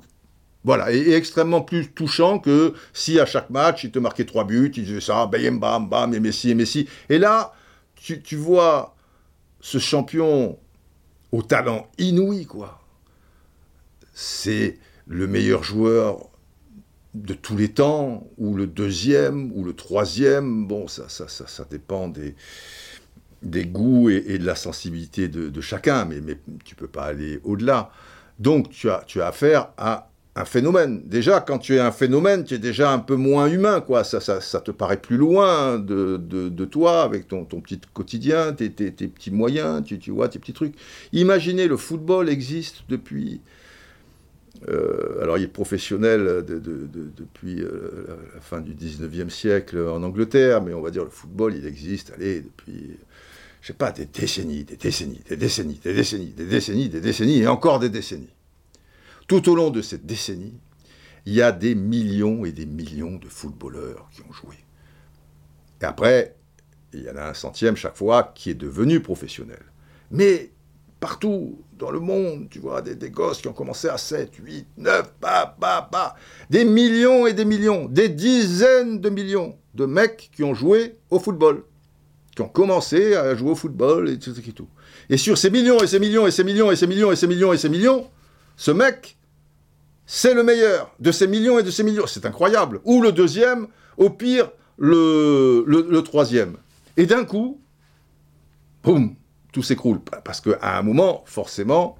[SPEAKER 1] Voilà, et, extrêmement plus touchant que si à chaque match il te marquait trois buts, il disait ça, bam, bam, bam, et Messi, et Messi. Et là, tu, vois ce champion au talent inouï, quoi. C'est le meilleur joueur de tous les temps, ou le deuxième, ou le troisième, bon, ça, ça, ça, ça dépend des, goûts et, de la sensibilité de, chacun, mais, mais tu peux pas aller au-delà. Donc tu as affaire à un phénomène. Déjà, quand tu es un phénomène, tu es déjà un peu moins humain, quoi. Ça, ça, ça te paraît plus loin de, toi, avec ton, petit quotidien, tes, tes, tes petits moyens, tu, tu, vois, tes petits trucs. Imaginez, le football existe depuis euh, alors il est professionnel depuis euh, la fin du 19e siècle en Angleterre, mais on va dire le football, il existe, allez, depuis, je sais pas, des décennies, des décennies, des décennies, des décennies, des décennies, des décennies, et encore des décennies. Tout au long de cette décennie, il y a des millions et des millions de footballeurs qui ont joué. Et après, il y en a un centième chaque fois qui est devenu professionnel. Mais partout dans le monde, tu vois, des, gosses qui ont commencé à 7, 8, 9, bah, bah, bah. Des millions et des millions, des dizaines de millions de mecs qui ont joué au football, qui ont commencé à jouer au football et tout, et tout. Et sur ces millions et ces millions et ces millions et ces millions et ces millions et ces millions, ce mec, c'est le meilleur de ces millions et de ces millions. C'est incroyable. Ou le deuxième, au pire, le, troisième. Et d'un coup, boum, tout s'écroule. Parce qu'à un moment, forcément,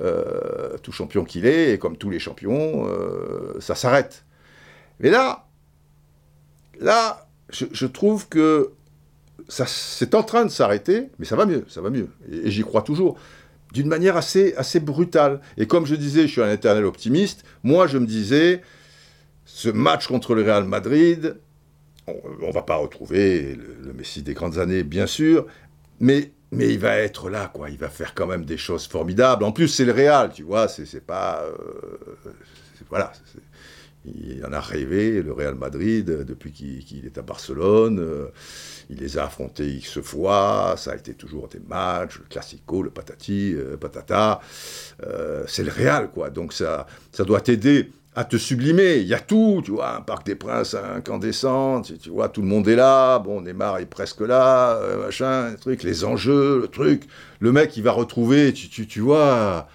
[SPEAKER 1] euh, tout champion qu'il est, et comme tous les champions, euh, ça s'arrête. Mais là, là, je, trouve que ça, c'est en train de s'arrêter, mais ça va mieux, ça va mieux. Et, j'y crois toujours. D'une manière assez, assez brutale. Et comme je disais, je suis un éternel optimiste. Moi, je me disais, ce match contre le Real Madrid, on ne va pas retrouver le, Messi des grandes années, bien sûr, mais mais il va être là, quoi. Il va faire quand même des choses formidables. En plus, c'est le Real, tu vois. C'est pas. Euh, voilà. Il en a rêvé, le Real Madrid, depuis qu'il est à Barcelone. Euh, il les a affrontés X fois. Ça a été toujours des matchs, le Classico, le patati, euh, patata. c'est le Real, quoi. Donc ça, ça doit t'aider à te sublimer. Il y a tout, tu vois, un Parc des Princes incandescent, tu, tu vois, tout le monde est là, bon, Neymar est presque là, euh, machin, truc, les enjeux, le truc. Le mec, il va retrouver, tu, tu, tu vois.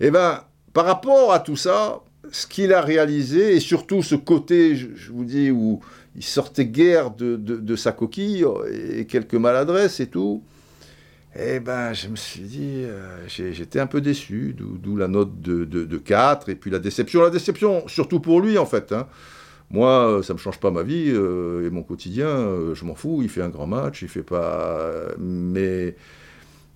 [SPEAKER 1] Eh ben, par rapport à tout ça, ce qu'il a réalisé, et surtout ce côté, je, vous dis, où il sortait guère de, de, sa coquille, et quelques maladresses et tout, eh ben, je me suis dit, euh, j'étais un peu déçu, d'où la note de, de, 4, et puis la déception. La déception, surtout pour lui, en fait. Hein. Moi, ça ne me change pas ma vie euh, et mon quotidien, euh, je m'en fous. Il fait un grand match, il fait pas. Mais,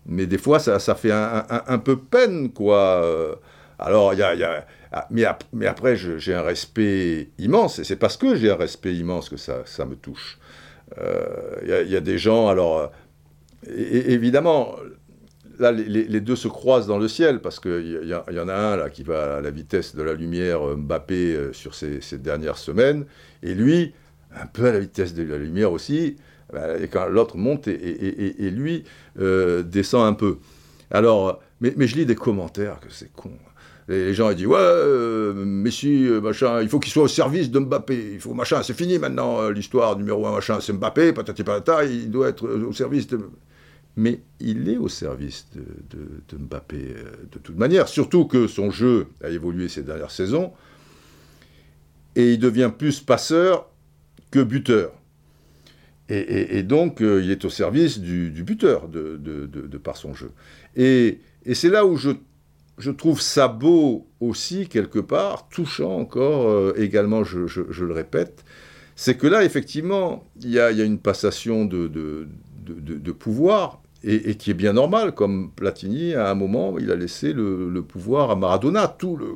[SPEAKER 1] mais des fois, ça, ça fait un, peu peine, quoi. Alors, a, ah, mais, après, j'ai un respect immense, et c'est parce que j'ai un respect immense que ça, me touche. Il y, a des gens, alors, évidemment, là, les, deux se croisent dans le ciel, parce qu'il y, en a un là, qui va à la vitesse de la lumière Mbappé sur ces, dernières semaines, et lui, un peu à la vitesse de la lumière aussi, bah, et quand l'autre monte et, lui euh, descend un peu. Alors, mais, je lis des commentaires que c'est con. Les gens ils disent ouais, euh, Messi, euh, machin, il faut qu'il soit au service de Mbappé. Il faut machin, c'est fini maintenant l'histoire numéro un machin, c'est Mbappé, patati patata, il doit être au service de. Mais il est au service de, Mbappé de toute manière, surtout que son jeu a évolué ces dernières saisons et il devient plus passeur que buteur. Et, donc, euh, il est au service du, buteur de, par son jeu. Et, c'est là où je, je, trouve ça beau aussi, quelque part, touchant encore, euh, également, je, le répète, c'est que là, effectivement, il y a, une passation de, pouvoir, et, qui est bien normal, comme Platini, à un moment, il a laissé le, pouvoir à Maradona, tout le,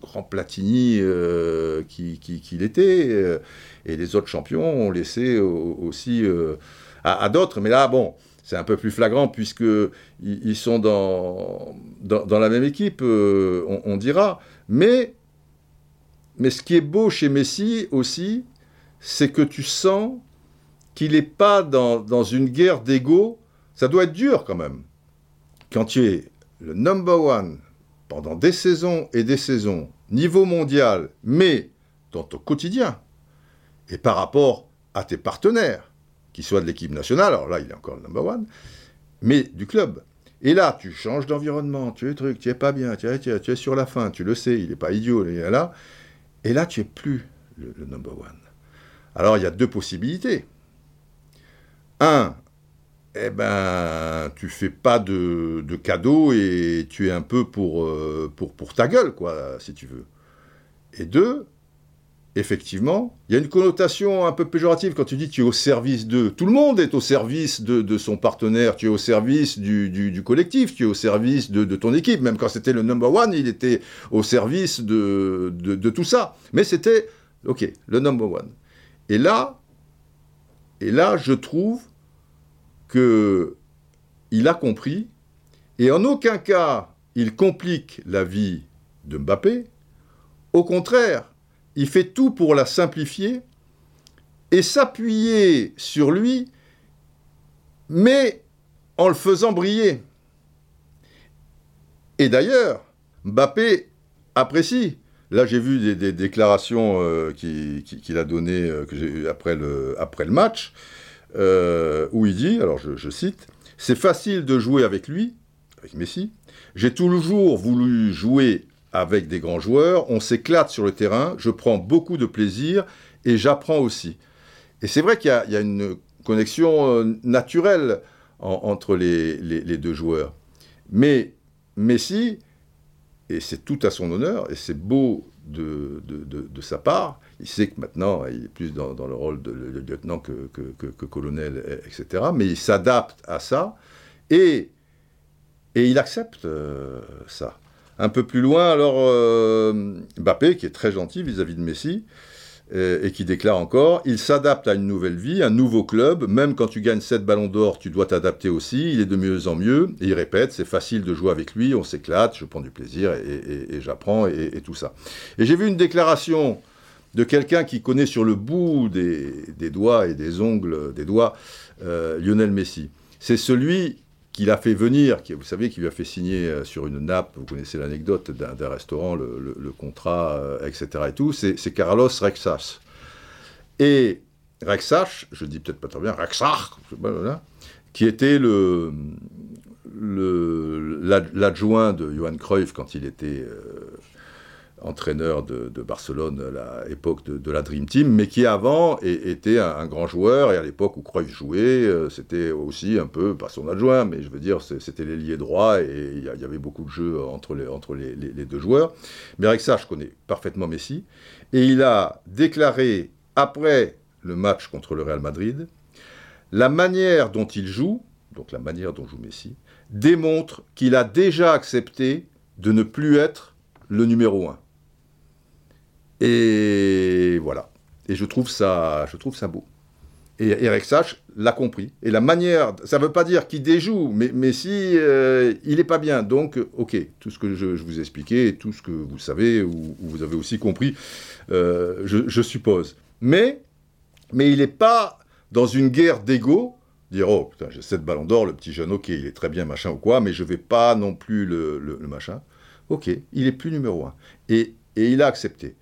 [SPEAKER 1] grand Platini euh, qu'il était et les autres champions ont laissé aussi euh, à, d'autres. Mais là, bon, c'est un peu plus flagrant puisqu'ils ils sont dans, dans, la même équipe, euh, on, dira. Mais, mais ce qui est beau chez Messi aussi, c'est que tu sens qu'il n'est pas dans, dans une guerre d'ego. Ça doit être dur quand même. Quand tu es le number one pendant des saisons et des saisons, niveau mondial, mais dans ton quotidien, et par rapport à tes partenaires, qui soient de l'équipe nationale, alors là, il est encore le number one, mais du club. Et là, tu changes d'environnement, tu es truc, tu es pas bien, tu es, tu, es, sur la fin, tu le sais, il n'est pas idiot, il est là. Et là, tu es plus le, number one. Alors, il y a deux possibilités. Un, eh ben, tu fais pas de, de cadeaux et tu es un peu pour, euh, pour ta gueule, quoi, si tu veux. Et deux, effectivement, il y a une connotation un peu péjorative quand tu dis tu es au service de... Tout le monde est au service de, son partenaire, tu es au service du, collectif, tu es au service de, ton équipe. Même quand c'était le number one, il était au service de, tout ça. Mais c'était, ok, le number one. Et là, et là, je trouve que il a compris, et en aucun cas il complique la vie de Mbappé. Au contraire, il fait tout pour la simplifier et s'appuyer sur lui, mais en le faisant briller. Et d'ailleurs, Mbappé apprécie. Là, j'ai vu des, déclarations euh, qu'il a données euh, après, le, après le match, euh, où il dit, alors je cite, C'est facile de jouer avec lui, avec Messi. J'ai toujours voulu jouer avec des grands joueurs, on s'éclate sur le terrain, je prends beaucoup de plaisir et j'apprends aussi. Et c'est vrai qu'il y, a une connexion euh, naturelle entre les, deux joueurs. Mais Messi, et c'est tout à son honneur, et c'est beau de, sa part, il sait que maintenant il est plus dans, le rôle de, lieutenant que, colonel, etc. Mais il s'adapte à ça et, il accepte euh, ça. Un peu plus loin, alors, euh, Mbappé, qui est très gentil vis-à-vis de Messi, et, qui déclare encore Il s'adapte à une nouvelle vie, un nouveau club. Même quand tu gagnes 7 ballons d'or, tu dois t'adapter aussi. Il est de mieux en mieux. Et il répète C'est facile de jouer avec lui, on s'éclate, je prends du plaisir et, j'apprends et, tout ça. Et j'ai vu une déclaration de quelqu'un qui connaît sur le bout des, doigts et des ongles des doigts euh, Lionel Messi. C'est celui qu'il a fait venir, vous savez, qui lui a fait signer euh, sur une nappe, vous connaissez l'anecdote d'un restaurant, le, contrat, euh, etc. et tout, c'est Carlos Rexas. Et Rexach, je dis peut-être pas très bien, Rexach, qui était le l'adjoint de Johan Cruyff quand il était euh, entraîneur de, Barcelone à l'époque de, la Dream Team, mais qui avant était un, grand joueur, et à l'époque où Cruyff jouait, euh, c'était aussi un peu, pas son adjoint, mais je veux dire, c'était l'ailier droit, et il y, avait beaucoup de jeux entre les, entre les, deux joueurs. Mais avec ça, je connais parfaitement Messi, et il a déclaré, après le match contre le Real Madrid, la manière dont il joue, donc la manière dont joue Messi, démontre qu'il a déjà accepté de ne plus être le numéro 1. Et voilà. Et je trouve ça, je trouve ça beau. Et Eric Sach l'a compris. Et la manière, ça ne veut pas dire qu'il déjoue, mais, mais si euh, il n'est pas bien. Donc, ok, tout ce que je, vous ai expliqué, tout ce que vous savez, ou, vous avez aussi compris, euh, je, suppose. Mais, mais il n'est pas dans une guerre d'ego, dire oh putain j'ai 7 ballons d'or, le petit jeune, ok, il est très bien, machin ou quoi, mais je vais pas non plus le, machin. Ok, il est plus numéro 1. Et, et il a accepté.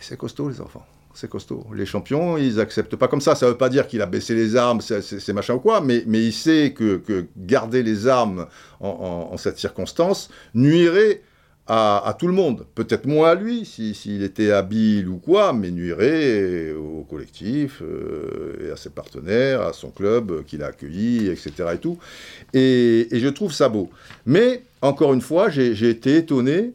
[SPEAKER 1] C'est costaud les enfants c'est costaud. Les champions, ils acceptent pas comme ça. Ça veut pas dire qu'il a baissé les armes, c'est machin ou quoi, mais, il sait que, garder les armes en, cette circonstance nuirait à, tout le monde. Peut-être moins à lui, s'il était habile ou quoi, mais nuirait au collectif, euh, et à ses partenaires, à son club qu'il a accueilli, etc. Et, tout. Et je trouve ça beau. Mais, encore une fois, j'ai été étonné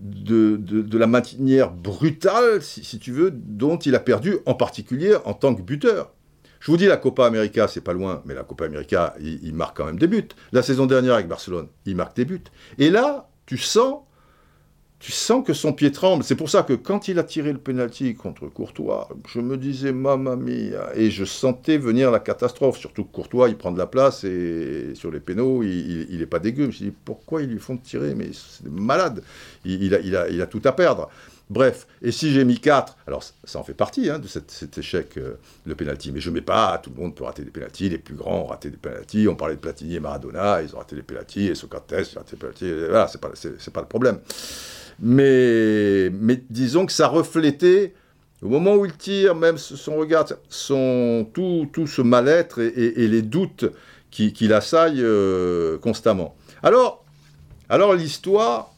[SPEAKER 1] de, la manière brutale, si, tu veux, dont il a perdu, en particulier en tant que buteur. Je vous dis, la Copa América, c'est pas loin, mais la Copa América, il, marque quand même des buts. La saison dernière avec Barcelone, il marque des buts. Et là, tu sens tu sens que son pied tremble. C'est pour ça que quand il a tiré le penalty contre Courtois, je me disais mamma mia, et je sentais venir la catastrophe. Surtout que Courtois, il prend de la place et sur les pénaux, il, n'est pas dégueu. Je me suis dit pourquoi ils lui font tirer? Mais c'est malade. Il, a, tout à perdre. Bref, et si j'ai mis 4, alors ça en fait partie hein, de cet échec, euh, le penalty, mais je ne mets pas, tout le monde peut rater des penalties, les plus grands ont raté des penalties, on parlait de Platini et Maradona, ils ont raté des penalties, et Socrates, il a raté des penalties, voilà, c'est pas, pas le problème. Mais, mais disons que ça reflétait, au moment où il tire, même son regard, son, tout, tout ce mal-être et, les doutes qui, l'assaillent euh, constamment. Alors, alors l'histoire,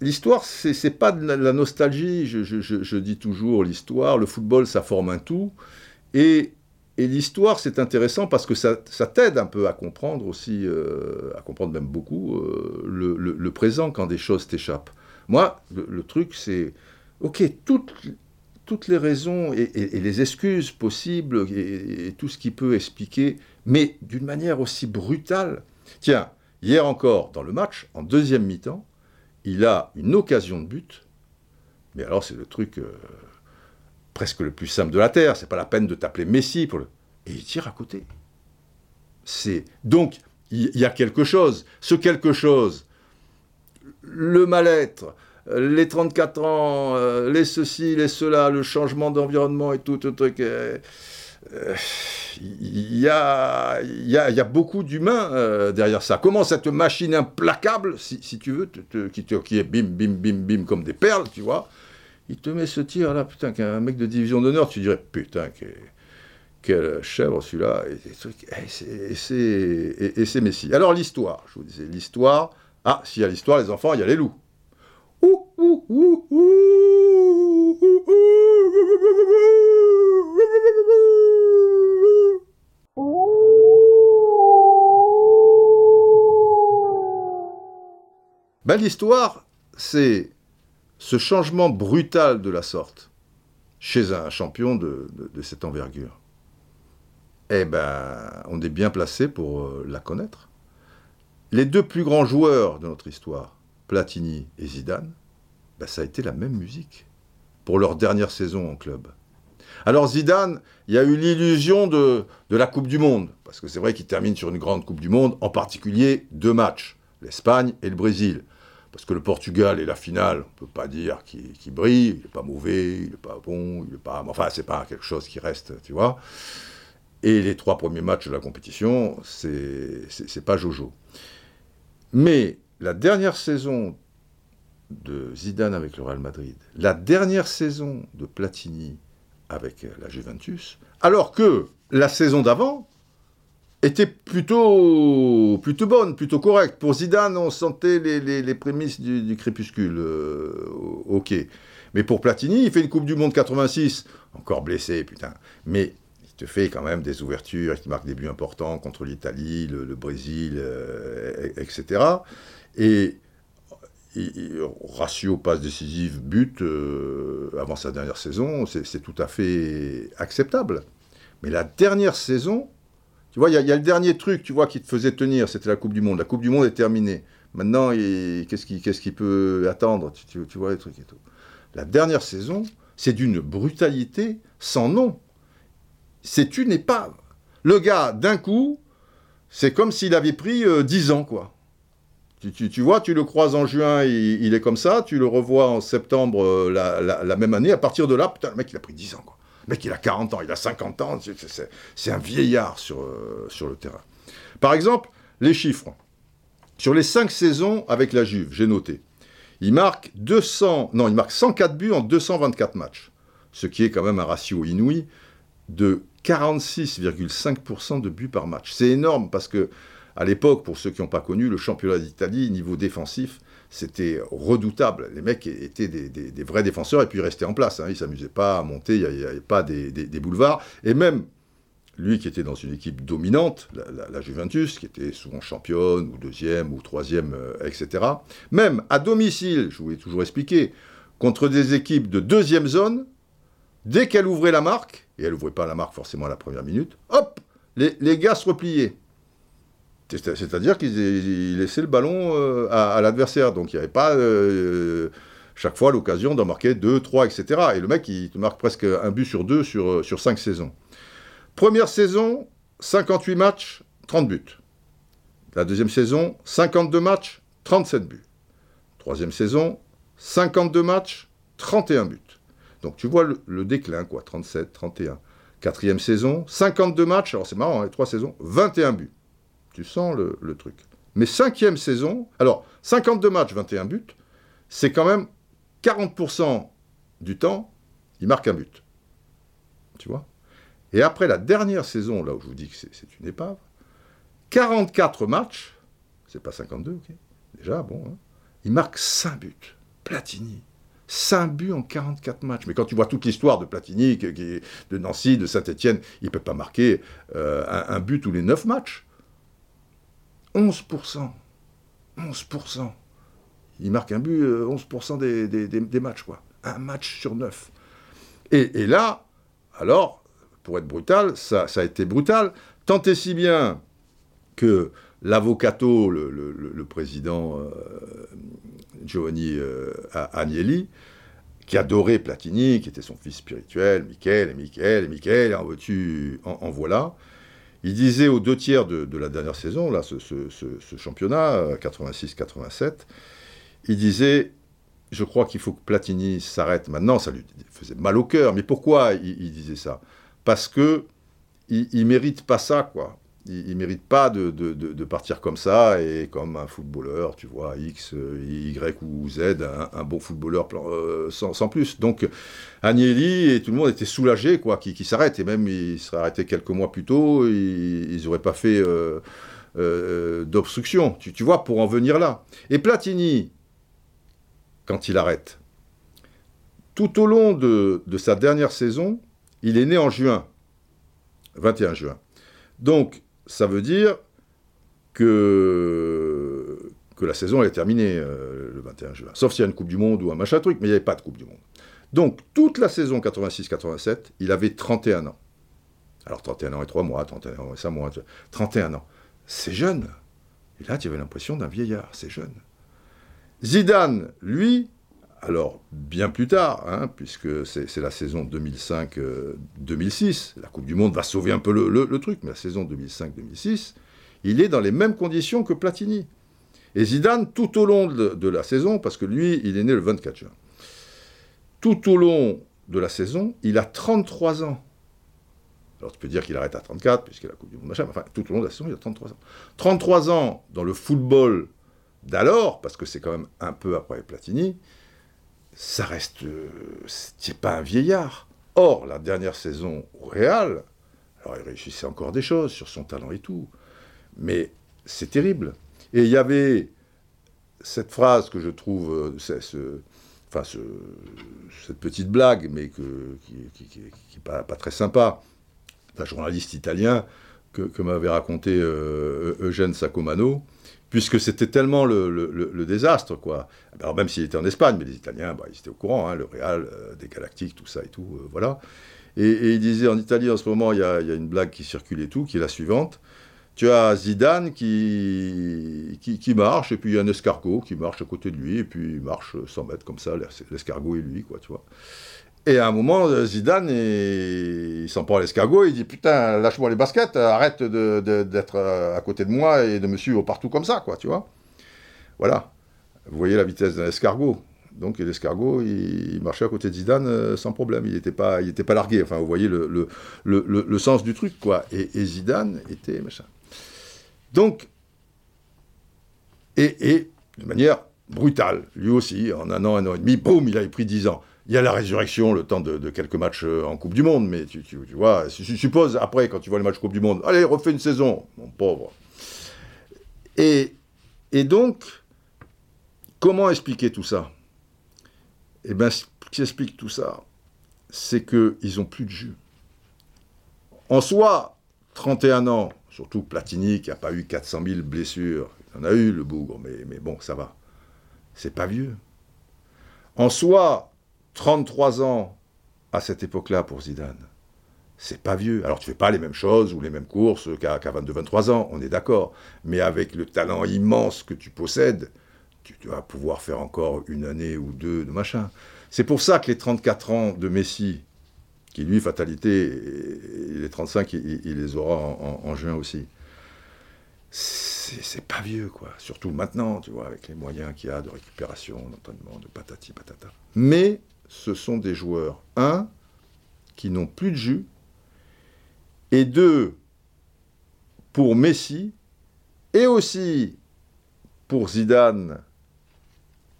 [SPEAKER 1] l'histoire, c'est pas de la, nostalgie. Je, je, dis toujours l'histoire, le football, ça forme un tout. Et et l'histoire, c'est intéressant parce que ça, t'aide un peu à comprendre aussi, euh, à comprendre même beaucoup, euh, le, présent quand des choses t'échappent. Moi, le, truc, c'est, ok, toutes, les raisons et, les excuses possibles et, tout ce qui peut expliquer, mais d'une manière aussi brutale. Tiens, hier encore, dans le match, en deuxième mi-temps, il a une occasion de but, mais alors c'est le truc... Euh, presque le plus simple de la terre. C'est pas la peine de t'appeler Messi pour le. Et il tire à côté. C'est donc il y, a quelque chose. Ce quelque chose, le mal-être, les 34 ans, euh, les ceci, les cela, le changement d'environnement et tout, tout. Euh, euh, il y, a, beaucoup d'humains derrière ça. Comment cette machine implacable, si, tu veux, qui, est bim, bim, bim, bim, comme des perles, tu vois, il te met ce tir là, putain, qu'un mec de division d'honneur, tu dirais, putain, quelle chèvre celui-là, et, c'est Messi. Alors l'histoire, je vous disais, l'histoire, ah, s'il y a l'histoire, les enfants, il y a les loups. Ben, l'histoire, c'est ce changement brutal de la sorte chez un champion de, cette envergure, eh ben, on est bien placé pour euh, la connaître. Les deux plus grands joueurs de notre histoire, Platini et Zidane, ben, ça a été la même musique pour leur dernière saison en club. Alors Zidane, il y a eu l'illusion de, de, la Coupe du Monde, parce que c'est vrai qu'il termine sur une grande Coupe du Monde, en particulier deux matchs, l'Espagne et le Brésil. Parce que le Portugal est la finale, on ne peut pas dire qu'il brille, il n'est pas mauvais, il n'est pas bon, il n'est pas. Enfin, c'est pas quelque chose qui reste, tu vois. Et les trois premiers matchs de la compétition, c'est pas Jojo. Mais la dernière saison de Zidane avec le Real Madrid, la dernière saison de Platini avec la Juventus, alors que la saison d'avant, était plutôt, plutôt bonne, plutôt correcte. Pour Zidane, on sentait les, prémices du, crépuscule. Euh, ok. Mais pour Platini, il fait une Coupe du Monde 86, encore blessé, putain. Mais il te fait quand même des ouvertures, il te marque des buts importants contre l'Italie, le, Brésil, euh, etc. Et ratio passe décisive, but euh, avant sa dernière saison, c'est tout à fait acceptable. Mais la dernière saison, il y, a le dernier truc, tu vois, qui te faisait tenir, c'était la Coupe du Monde. La Coupe du Monde est terminée. Maintenant, qu'est-ce qu'il peut attendre? Tu, vois les trucs et tout. La dernière saison, c'est d'une brutalité sans nom. C'est une épave. Le gars, d'un coup, c'est comme s'il avait pris 10 euh, ans, quoi. Tu, vois, tu le croises en juin, il, est comme ça, tu le revois en septembre euh, la, même année, à partir de là, putain, le mec, il a pris 10 ans, quoi. Mec, il a 40 ans, il a 50 ans, c'est un vieillard sur, euh, sur le terrain. Par exemple, les chiffres. Sur les 5 saisons avec la Juve, j'ai noté, il marque 200, non, il marque 104 buts en 224 matchs, ce qui est quand même un ratio inouï de 46,5% de buts par match. C'est énorme parce que à l'époque, pour ceux qui n'ont pas connu, le championnat d'Italie, niveau défensif, c'était redoutable. Les mecs étaient des, vrais défenseurs et puis ils restaient en place. Hein. Ils ne s'amusaient pas à monter, il n'y avait, pas des, boulevards. Et même lui qui était dans une équipe dominante, la, Juventus, qui était souvent championne ou deuxième ou troisième, euh, etc. Même à domicile, je vous l'ai toujours expliqué, contre des équipes de deuxième zone, dès qu'elle ouvrait la marque, et elle n'ouvrait pas la marque forcément à la première minute, hop, les, les gars se repliaient. C'est-à-dire qu'il laissait le ballon euh, à, l'adversaire. Donc il n'y avait pas euh, chaque fois l'occasion d'en marquer 2, 3, etc. Et le mec, il marque presque un but sur deux sur, euh, sur 5 saisons. Première saison, 58 matchs, 30 buts. La deuxième saison, 52 matchs, 37 buts. Troisième saison, 52 matchs, 31 buts. Donc tu vois le, déclin, quoi, 37, 31. Quatrième saison, 52 matchs, alors c'est marrant, hein, trois saisons, 21 buts. Tu sens le, truc. Mais cinquième saison, alors 52 matchs, 21 buts, c'est quand même 40% du temps, il marque un but. Tu vois? Et après la dernière saison, là où je vous dis que c'est une épave, 44 matchs, c'est pas 52, ok Déjà, bon, hein, il marque 5 buts. Platini. 5 buts en 44 matchs. Mais quand tu vois toute l'histoire de Platini, de Nancy, de Saint-Etienne, il ne peut pas marquer euh, un, un, but tous les 9 matchs. 11%. 11%. Il marque un but 11% euh, des, matchs, quoi. Un match sur neuf. Et, là, alors, pour être brutal, ça, a été brutal, tant et si bien que l'avocato, le, président euh, Giovanni euh, Agnelli, qui adorait Platini, qui était son fils spirituel, Michel, et Michel, Michel, en, en, en voilà, il disait aux deux tiers de, la dernière saison, là, ce, championnat, 86-87, euh, il disait Je crois qu'il faut que Platini s'arrête maintenant. Ça lui faisait mal au cœur. Mais pourquoi il, disait ça? Parce que il, il mérite pas ça, quoi il ne mérite pas de, partir comme ça et comme un footballeur, tu vois, X, Y ou Z, un, bon footballeur euh, sans, plus. Donc Agnelli et tout le monde était soulagé quoi, qu'il s'arrête. Et même il serait arrêté quelques mois plus tôt, ils n'auraient pas fait euh, euh, d'obstruction, tu, tu, vois, pour en venir là. Et Platini, quand il arrête, tout au long de, de sa dernière saison, il est né en juin, 21 juin. Donc, ça veut dire que, la saison est terminée euh, le 21 juin. Sauf s'il y a une Coupe du Monde ou un machin truc, mais il n'y avait pas de Coupe du Monde. Donc, toute la saison 86-87, il avait 31 ans. Alors, 31 ans et 3 mois, 31 ans et 5 mois, 31 ans. C'est jeune. Et là, tu avais l'impression d'un vieillard, c'est jeune. Zidane, lui, alors bien plus tard, hein, puisque c'est la saison 2005-2006, euh, la Coupe du Monde va sauver un peu le, truc, mais la saison 2005-2006, il est dans les mêmes conditions que Platini. Et Zidane, tout au long de, la saison, parce que lui, il est né le 24 juin, tout au long de la saison, il a 33 ans. Alors tu peux dire qu'il arrête à 34, puisque la Coupe du Monde, machin, mais enfin, tout au long de la saison, il a 33 ans. 33 ans dans le football d'alors, parce que c'est quand même un peu après Platini, ça reste. c'est pas un vieillard. Or, la dernière saison au Real, alors il réussissait encore des choses sur son talent et tout, mais c'est terrible. Et il y avait cette phrase que je trouve, euh, ce, enfin cette petite blague, mais qui n'est pas, très sympa, d'un journaliste italien que, m'avait raconté euh, Eugène Sacomano, puisque c'était tellement le, désastre, quoi. Alors même s'il était en Espagne, mais les Italiens, bah, ils étaient au courant, hein, le Real, euh, des Galactiques, tout ça et tout, euh, voilà. Et, il disait, en Italie, en ce moment, il y, a, une blague qui circule et tout, qui est la suivante. tu as Zidane qui, qui, marche, et puis il y a un escargot qui marche à côté de lui, et puis il marche 100 mètres comme ça, l'escargot et lui, quoi, tu vois. Et à un moment, Zidane, il s'en prend à l'escargot, il dit Putain, lâche-moi les baskets, arrête d'être à côté de moi et de me suivre partout comme ça, quoi, tu vois. Voilà. Vous voyez la vitesse d'un escargot. Donc l'escargot, il, marchait à côté de Zidane euh, sans problème. Il n'était pas, pas largué. Enfin, vous voyez le, le, sens du truc, quoi. Et, Zidane était machin. Donc, et, et, de manière brutale, lui aussi, en un an, un an et demi, boum, il avait pris 10 ans. Il y a la résurrection, le temps de, quelques matchs euh, en Coupe du Monde, mais tu, vois, tu supposes, après, quand tu vois le match Coupe du Monde, allez, refais une saison, mon pauvre. Et, et donc, comment expliquer tout ça? Eh bien, ce qui explique tout ça, c'est qu'ils n'ont plus de jus. En soi, 31 ans, surtout Platini qui n'a pas eu 400 000 blessures, il en a eu le bougre, mais, mais bon, ça va. C'est pas vieux. En soi, 33 ans à cette époque-là pour Zidane, c'est pas vieux. Alors tu fais pas les mêmes choses ou les mêmes courses qu'à 22-23 ans, on est d'accord. Mais avec le talent immense que tu possèdes, tu, vas pouvoir faire encore une année ou deux de machin. C'est pour ça que les 34 ans de Messi, qui lui, fatalité, les 35, il, les aura en, juin aussi. C'est pas vieux, quoi. Surtout maintenant, tu vois, avec les moyens qu'il y a de récupération, d'entraînement, de patati patata. Mais ce sont des joueurs, un, qui n'ont plus de jus, et deux, pour Messi, et aussi pour Zidane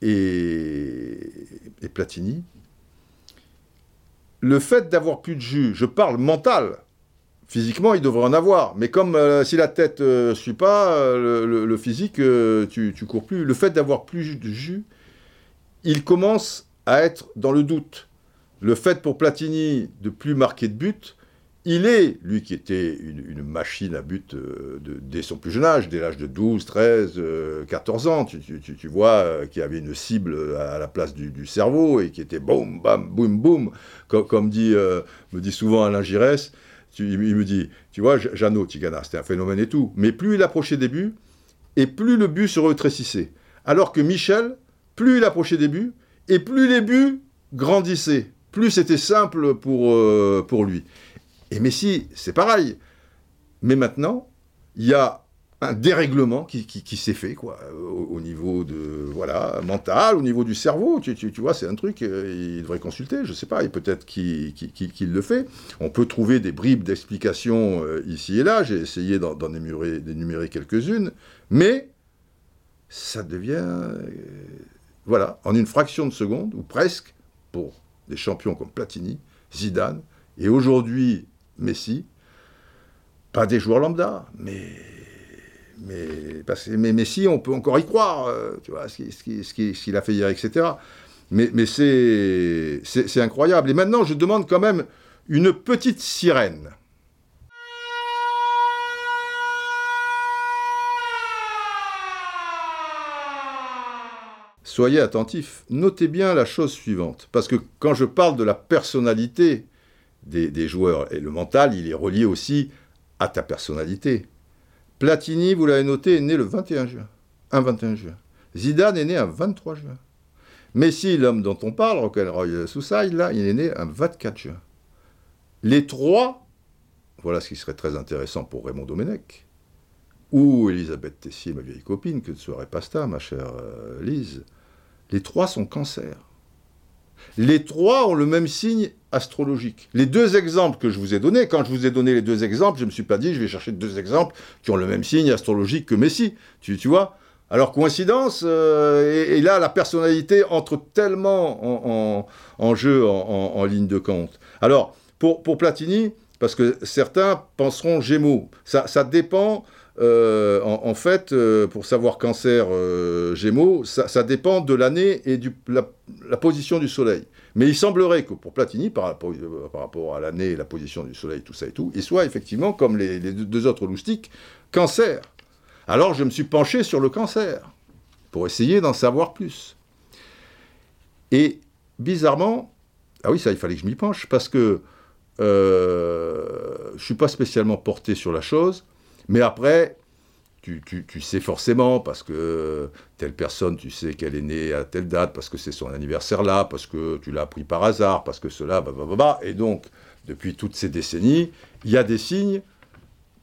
[SPEAKER 1] et, Platini, le fait d'avoir plus de jus, je parle mental, physiquement il devrait en avoir, mais comme euh, si la tête ne euh, suit pas, euh, le, physique, tu, tu cours plus, le fait d'avoir plus de jus, il commence à être dans le doute. Le fait pour Platini de plus marquer de but, il est, lui qui était une, machine à but euh, dès son plus jeune âge, dès l'âge de 12, 13, 14 ans, tu, vois, euh, qui avait une cible à la place du, cerveau et qui était boum, bam, boum, boum, comme, dit, euh, me dit souvent Alain Giresse, il me dit, tu vois, Jeannot Tigana, c'était un phénomène et tout, mais plus il approchait des buts, et plus le but se retrécissait. Alors que Michel, plus il approchait des buts, et plus les buts grandissaient, plus c'était simple pour, pour lui. Et Messi, c'est pareil. Mais maintenant, il y a un dérèglement qui, s'est fait, quoi, au, niveau de, voilà, mental, au niveau du cerveau. Tu, vois, c'est un truc, euh, il devrait consulter, je sais pas, et peut-être qu'il le fait. On peut trouver des bribes d'explications euh, ici et là, j'ai essayé d'en énumérer, quelques-unes, mais ça devient, euh, voilà, en une fraction de seconde, ou presque, pour des champions comme Platini, Zidane, et aujourd'hui Messi, pas des joueurs lambda, mais, mais, parce, Messi, on peut encore y croire, euh, tu vois, ce qu'il a fait hier, etc. Mais c'est incroyable. Et maintenant, je demande quand même une petite sirène. Soyez attentifs, notez bien la chose suivante, parce que quand je parle de la personnalité des, joueurs. Et le mental, il est relié aussi à ta personnalité. Platini, vous l'avez noté, est né le 21 juin. Un 21 juin. Zidane est né un 23 juin. Messi, l'homme dont on parle, Rock'n'Roy Soussaï, là, il est né un 24 juin. Les trois, voilà ce qui serait très intéressant pour Raymond Domenech, ou Elisabeth Tessier, ma vieille copine, que ne serait pas ça, ma chère euh, Lise, les trois sont cancers. Les trois ont le même signe astrologique. Les deux exemples que je vous ai donnés, quand je vous ai donné les deux exemples, je ne me suis pas dit je vais chercher deux exemples qui ont le même signe astrologique que Messi. Tu, vois? Alors, coïncidence, euh, et, là, la personnalité entre tellement en, jeu, en, ligne de compte. Alors, pour, pour Platini, parce que certains penseront Gémeaux, ça dépend euh, en, fait, euh, pour savoir cancer euh, Gémeaux, ça, dépend de l'année et de la, position du Soleil. Mais il semblerait que pour Platini, par, rapport à l'année et la position du Soleil, tout ça et tout, il soit effectivement, comme les, deux autres loustiques, cancer. Alors je me suis penché sur le cancer, pour essayer d'en savoir plus. Et bizarrement, ah oui, ça, il fallait que je m'y penche, parce que je ne suis pas spécialement porté sur la chose, Mais après, tu, sais forcément, parce que telle personne, tu sais qu'elle est née à telle date, parce que c'est son anniversaire là, parce que tu l'as appris par hasard, parce que cela, bah, bah, bah, bah, Et donc, depuis toutes ces décennies, il y a des signes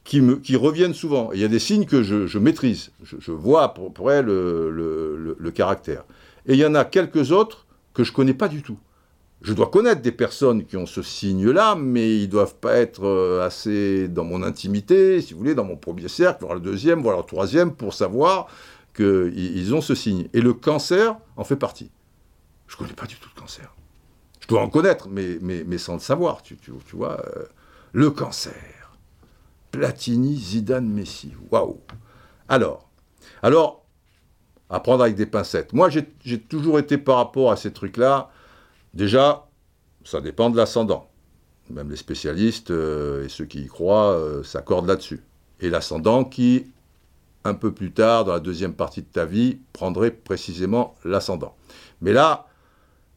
[SPEAKER 1] qui, reviennent souvent. Il y a des signes que je, maîtrise. Je, vois pour, elle le, le, caractère. Et il y en a quelques autres que je ne connais pas du tout. Je dois connaître des personnes qui ont ce signe-là, mais ils ne doivent pas être euh, assez dans mon intimité, si vous voulez, dans mon premier cercle, voire le deuxième, voire le troisième, pour savoir qu'ils ont ce signe. Et le cancer en fait partie. Je ne connais pas du tout le cancer. Je dois en connaître, mais, sans le savoir, tu, tu, tu vois. Euh, le cancer. Platini, Zidane, Messi. Waouh Alors, alors, à prendre avec des pincettes. Moi, j'ai toujours été par rapport à ces trucs-là. Déjà, ça dépend de l'ascendant. Même les spécialistes euh, et ceux qui y croient euh, s'accordent là-dessus. Et l'ascendant qui, un peu plus tard, dans la deuxième partie de ta vie, prendrait précisément l'ascendant. Mais là,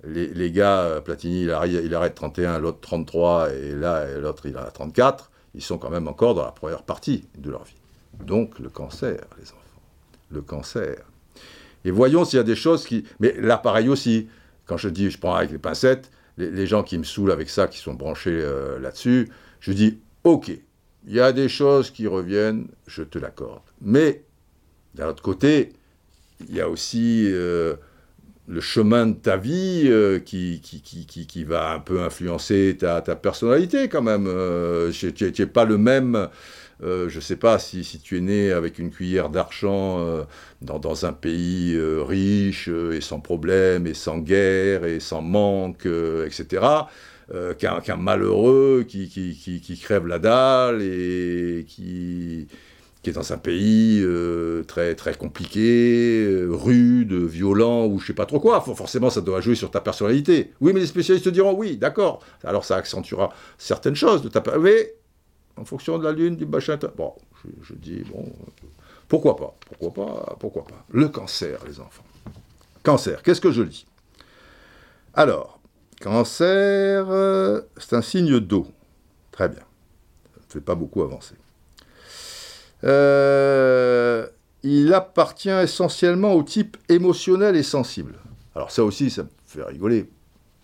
[SPEAKER 1] les, gars, euh, Platini, il arrête, il arrête 31, l'autre 33, et là, l'autre, il a 34 ils sont quand même encore dans la première partie de leur vie. Donc le cancer, les enfants. Le cancer. Et voyons s'il y a des choses qui... Mais là, aussi, quand je dis, je prends avec les pincettes, les, gens qui me saoulent avec ça, qui sont branchés euh, là-dessus, je dis, ok, il y a des choses qui reviennent, je te l'accorde. Mais, d'un autre côté, il y a aussi... Euh, le chemin de ta vie euh, qui, qui, qui, qui, va un peu influencer ta, ta personnalité quand même. Tu n'es pas le même, euh, je ne sais pas si, tu es né avec une cuillère d'argent dans, dans, un pays riche et sans problème et sans guerre et sans manque, etc. qu'un malheureux qui, qui, crève la dalle et qui qui est dans un pays euh, très, très compliqué, euh, rude, violent, ou je sais pas trop quoi. Forcément, ça doit jouer sur ta personnalité. Oui, mais les spécialistes te diront oui, d'accord. Alors ça accentuera certaines choses de ta Mais en fonction de la lune, du machin. Bon, je, dis, bon, pourquoi pas Pourquoi pas Pourquoi pas Le cancer, les enfants. Cancer, qu'est-ce que je dis? Alors, cancer, euh, c'est un signe d'eau. Très bien. Ne fait pas beaucoup avancer. Euh, il appartient essentiellement au type émotionnel et sensible. Alors ça aussi, ça me fait rigoler,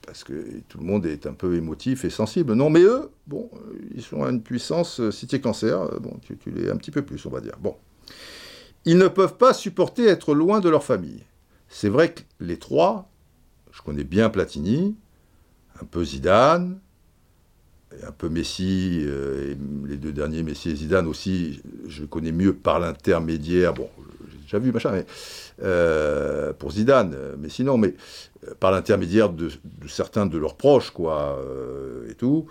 [SPEAKER 1] parce que tout le monde est un peu émotif et sensible. Non, mais eux, bon, ils sont à une puissance, euh, si tu es cancer, euh, bon, tu, l'es un petit peu plus, on va dire. Bon. Ils ne peuvent pas supporter être loin de leur famille. C'est vrai que les trois, je connais bien Platini, un peu Zidane, un peu Messi, euh, les deux derniers, Messi et Zidane aussi, je connais mieux par l'intermédiaire, bon, déjà vu machin, mais euh, pour Zidane, mais sinon, mais euh, par l'intermédiaire de, certains de leurs proches, quoi, et tout.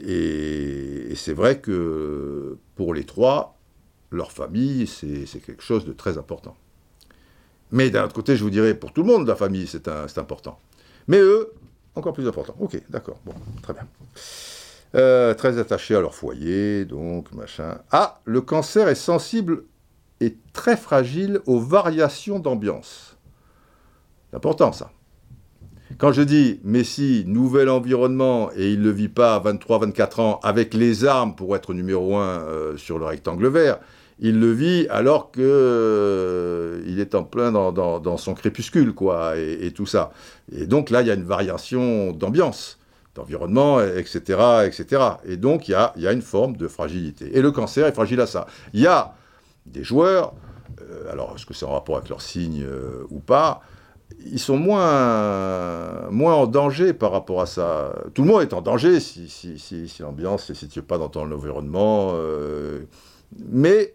[SPEAKER 1] Et, c'est vrai que pour les trois, leur famille, c'est quelque chose de très important. Mais d'un autre côté, je vous dirais, pour tout le monde, la famille, c'est important. Mais eux, encore plus important. Ok, d'accord, bon, très bien. Euh, très attachés à leur foyer, donc machin. Ah, le cancer est sensible et très fragile aux variations d'ambiance. C'est important ça. Quand je dis Messi, nouvel environnement, et il ne le vit pas à 23-24 ans avec les armes pour être numéro 1 euh, sur le rectangle vert, il le vit alors que euh, il est en plein dans, son crépuscule, quoi, et, tout ça. Et donc là, il y a une variation d'ambiance d'environnement, etc., etc. Et donc, il y a, y a, une forme de fragilité. Et le cancer est fragile à ça. Il y a des joueurs, euh, alors est-ce que c'est en rapport avec leur signe euh, ou pas, ils sont moins, moins en danger par rapport à ça. Tout le monde est en danger si, si, si, si l'ambiance si tu n'es pas dans ton environnement. Euh, mais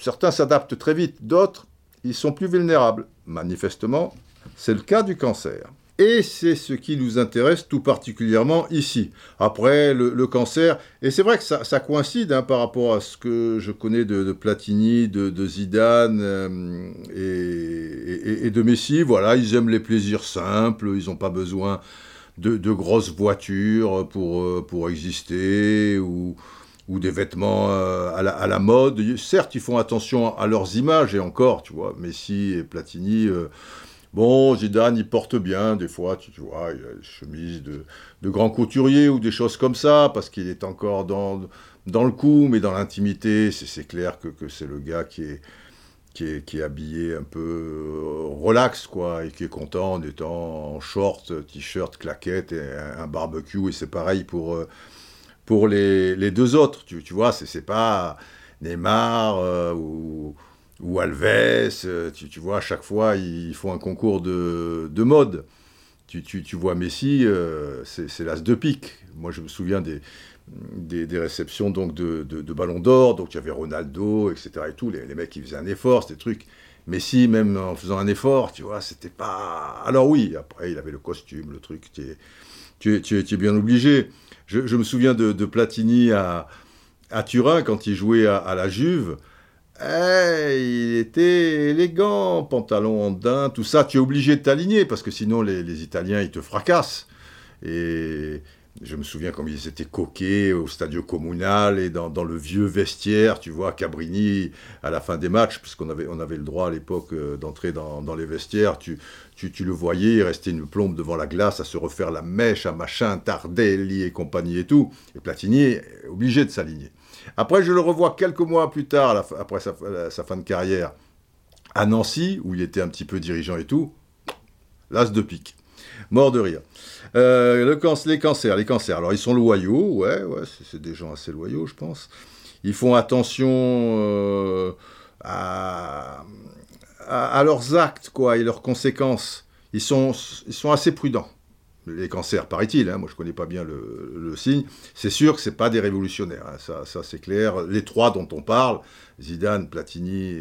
[SPEAKER 1] certains s'adaptent très vite, d'autres, ils sont plus vulnérables. Manifestement, c'est le cas du cancer. Et c'est ce qui nous intéresse tout particulièrement ici. Après, le, cancer, et c'est vrai que ça, coïncide hein, par rapport à ce que je connais de, Platini, de, Zidane euh, et, de Messi. Voilà, ils aiment les plaisirs simples, ils n'ont pas besoin de, grosses voitures pour, euh, pour exister ou, ou des vêtements euh, à, la, mode. Certes, ils font attention à leurs images, et encore, tu vois, Messi et Platini Bon, Zidane, il porte bien, des fois, tu, vois, il a des chemises de, de grand couturier ou des choses comme ça, parce qu'il est encore dans, le coup, mais dans l'intimité, c'est clair que, c'est le gars qui est, qui habillé un peu euh, relax, quoi, et qui est content en étant en short, t-shirt, claquette et un, barbecue, et c'est pareil pour, euh, pour les, les, deux autres, tu, tu vois, c'est pas Neymar euh, ou ou Alves, euh, tu, vois, à chaque fois, ils font un concours de, mode. Tu, vois Messi, euh, c'est l'as de pique. Moi, je me souviens des, des, réceptions donc de, de, Ballon d'Or, donc il y avait Ronaldo, etc. Et tout, les, mecs, qui faisaient un effort, c'était trucs. Messi, même en faisant un effort, tu vois, c'était pas... Alors oui, après, il avait le costume, le truc, tu es, tu es, bien obligé. Je, me souviens de, Platini à, à Turin, quand il jouait à la Juve, eh, il était élégant, pantalon en daim, tout ça. Tu es obligé de t'aligner parce que sinon les, Italiens ils te fracassent. Et je me souviens comme ils étaient coqués au Stadio Comunal et dans, le vieux vestiaire, tu vois, Cabrini à la fin des matchs, puisqu'on avait, avait le droit à l'époque euh, d'entrer dans, les vestiaires, tu, tu, le voyais, restait une plombe devant la glace à se refaire la mèche, à machin, Tardelli et compagnie et tout. Et Platini obligé de s'aligner. Après, je le revois quelques mois plus tard, après sa, fin de carrière, à Nancy, où il était un petit peu dirigeant et tout. L'as de pique. Mort de rire. Euh, le les cancers, les cancers. Alors, ils sont loyaux, ouais, ouais, c'est des gens assez loyaux, je pense. Ils font attention euh, à, leurs actes, quoi, et leurs conséquences. Ils sont, ils sont assez prudents les cancers, paraît-il, hein, moi je ne connais pas bien le, signe, c'est sûr que ce pas des révolutionnaires, hein, ça, ça c'est clair. Les trois dont on parle, Zidane, Platini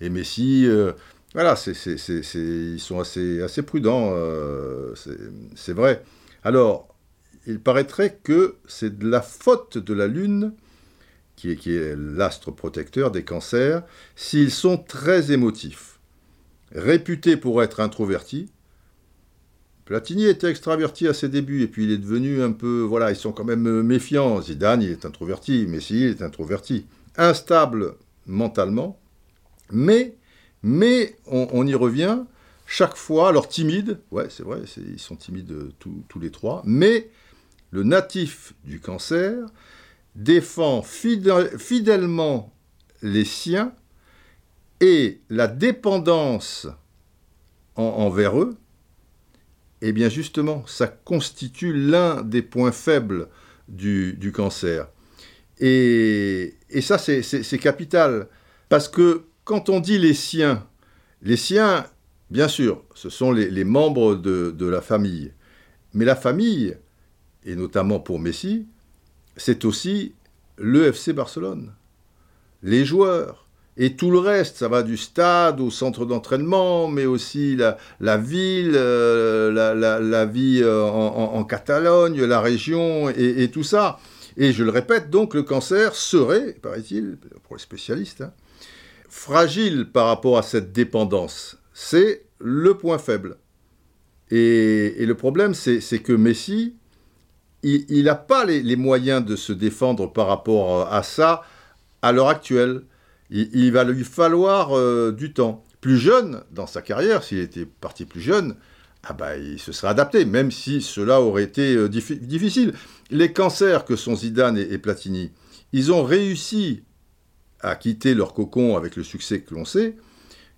[SPEAKER 1] et, Messi, euh, voilà, ils sont assez, prudents, euh, c'est, vrai. Alors, il paraîtrait que c'est de la faute de la Lune, qui est, qui est l'astre protecteur des cancers, s'ils sont très émotifs. Réputés pour être introvertis, Platini était extraverti à ses débuts, et puis il est devenu un peu. Voilà, ils sont quand même euh, méfiants. Zidane, il est introverti, Messi, il est introverti. Instable mentalement, mais, mais on, y revient chaque fois. Alors timide, ouais, c'est vrai, ils sont timides euh, tous les trois, mais le natif du cancer défend fidèlement les siens et la dépendance envers eux eh bien justement, ça constitue l'un des points faibles du, cancer. Et, ça, c'est capital. Parce que quand on dit les siens, les siens, bien sûr, ce sont les, membres de, la famille. Mais la famille, et notamment pour Messi, c'est aussi le FC Barcelone, les joueurs, et tout le reste, ça va du stade au centre d'entraînement, mais aussi la, ville, euh, la, vie euh, en, Catalogne, la région et, tout ça. Et je le répète, donc le cancer serait, paraît-il, pour les spécialistes, hein, fragile par rapport à cette dépendance. C'est le point faible. Et, le problème, c'est que Messi, il n'a pas les moyens de se défendre par rapport à ça à l'heure actuelle il, va lui falloir euh, du temps. Plus jeune, dans sa carrière, s'il était parti plus jeune, ah bah, il se serait adapté, même si cela aurait été euh, difficile. Les cancers que sont Zidane et, Platini, ils ont réussi à quitter leur cocon avec le succès que l'on sait,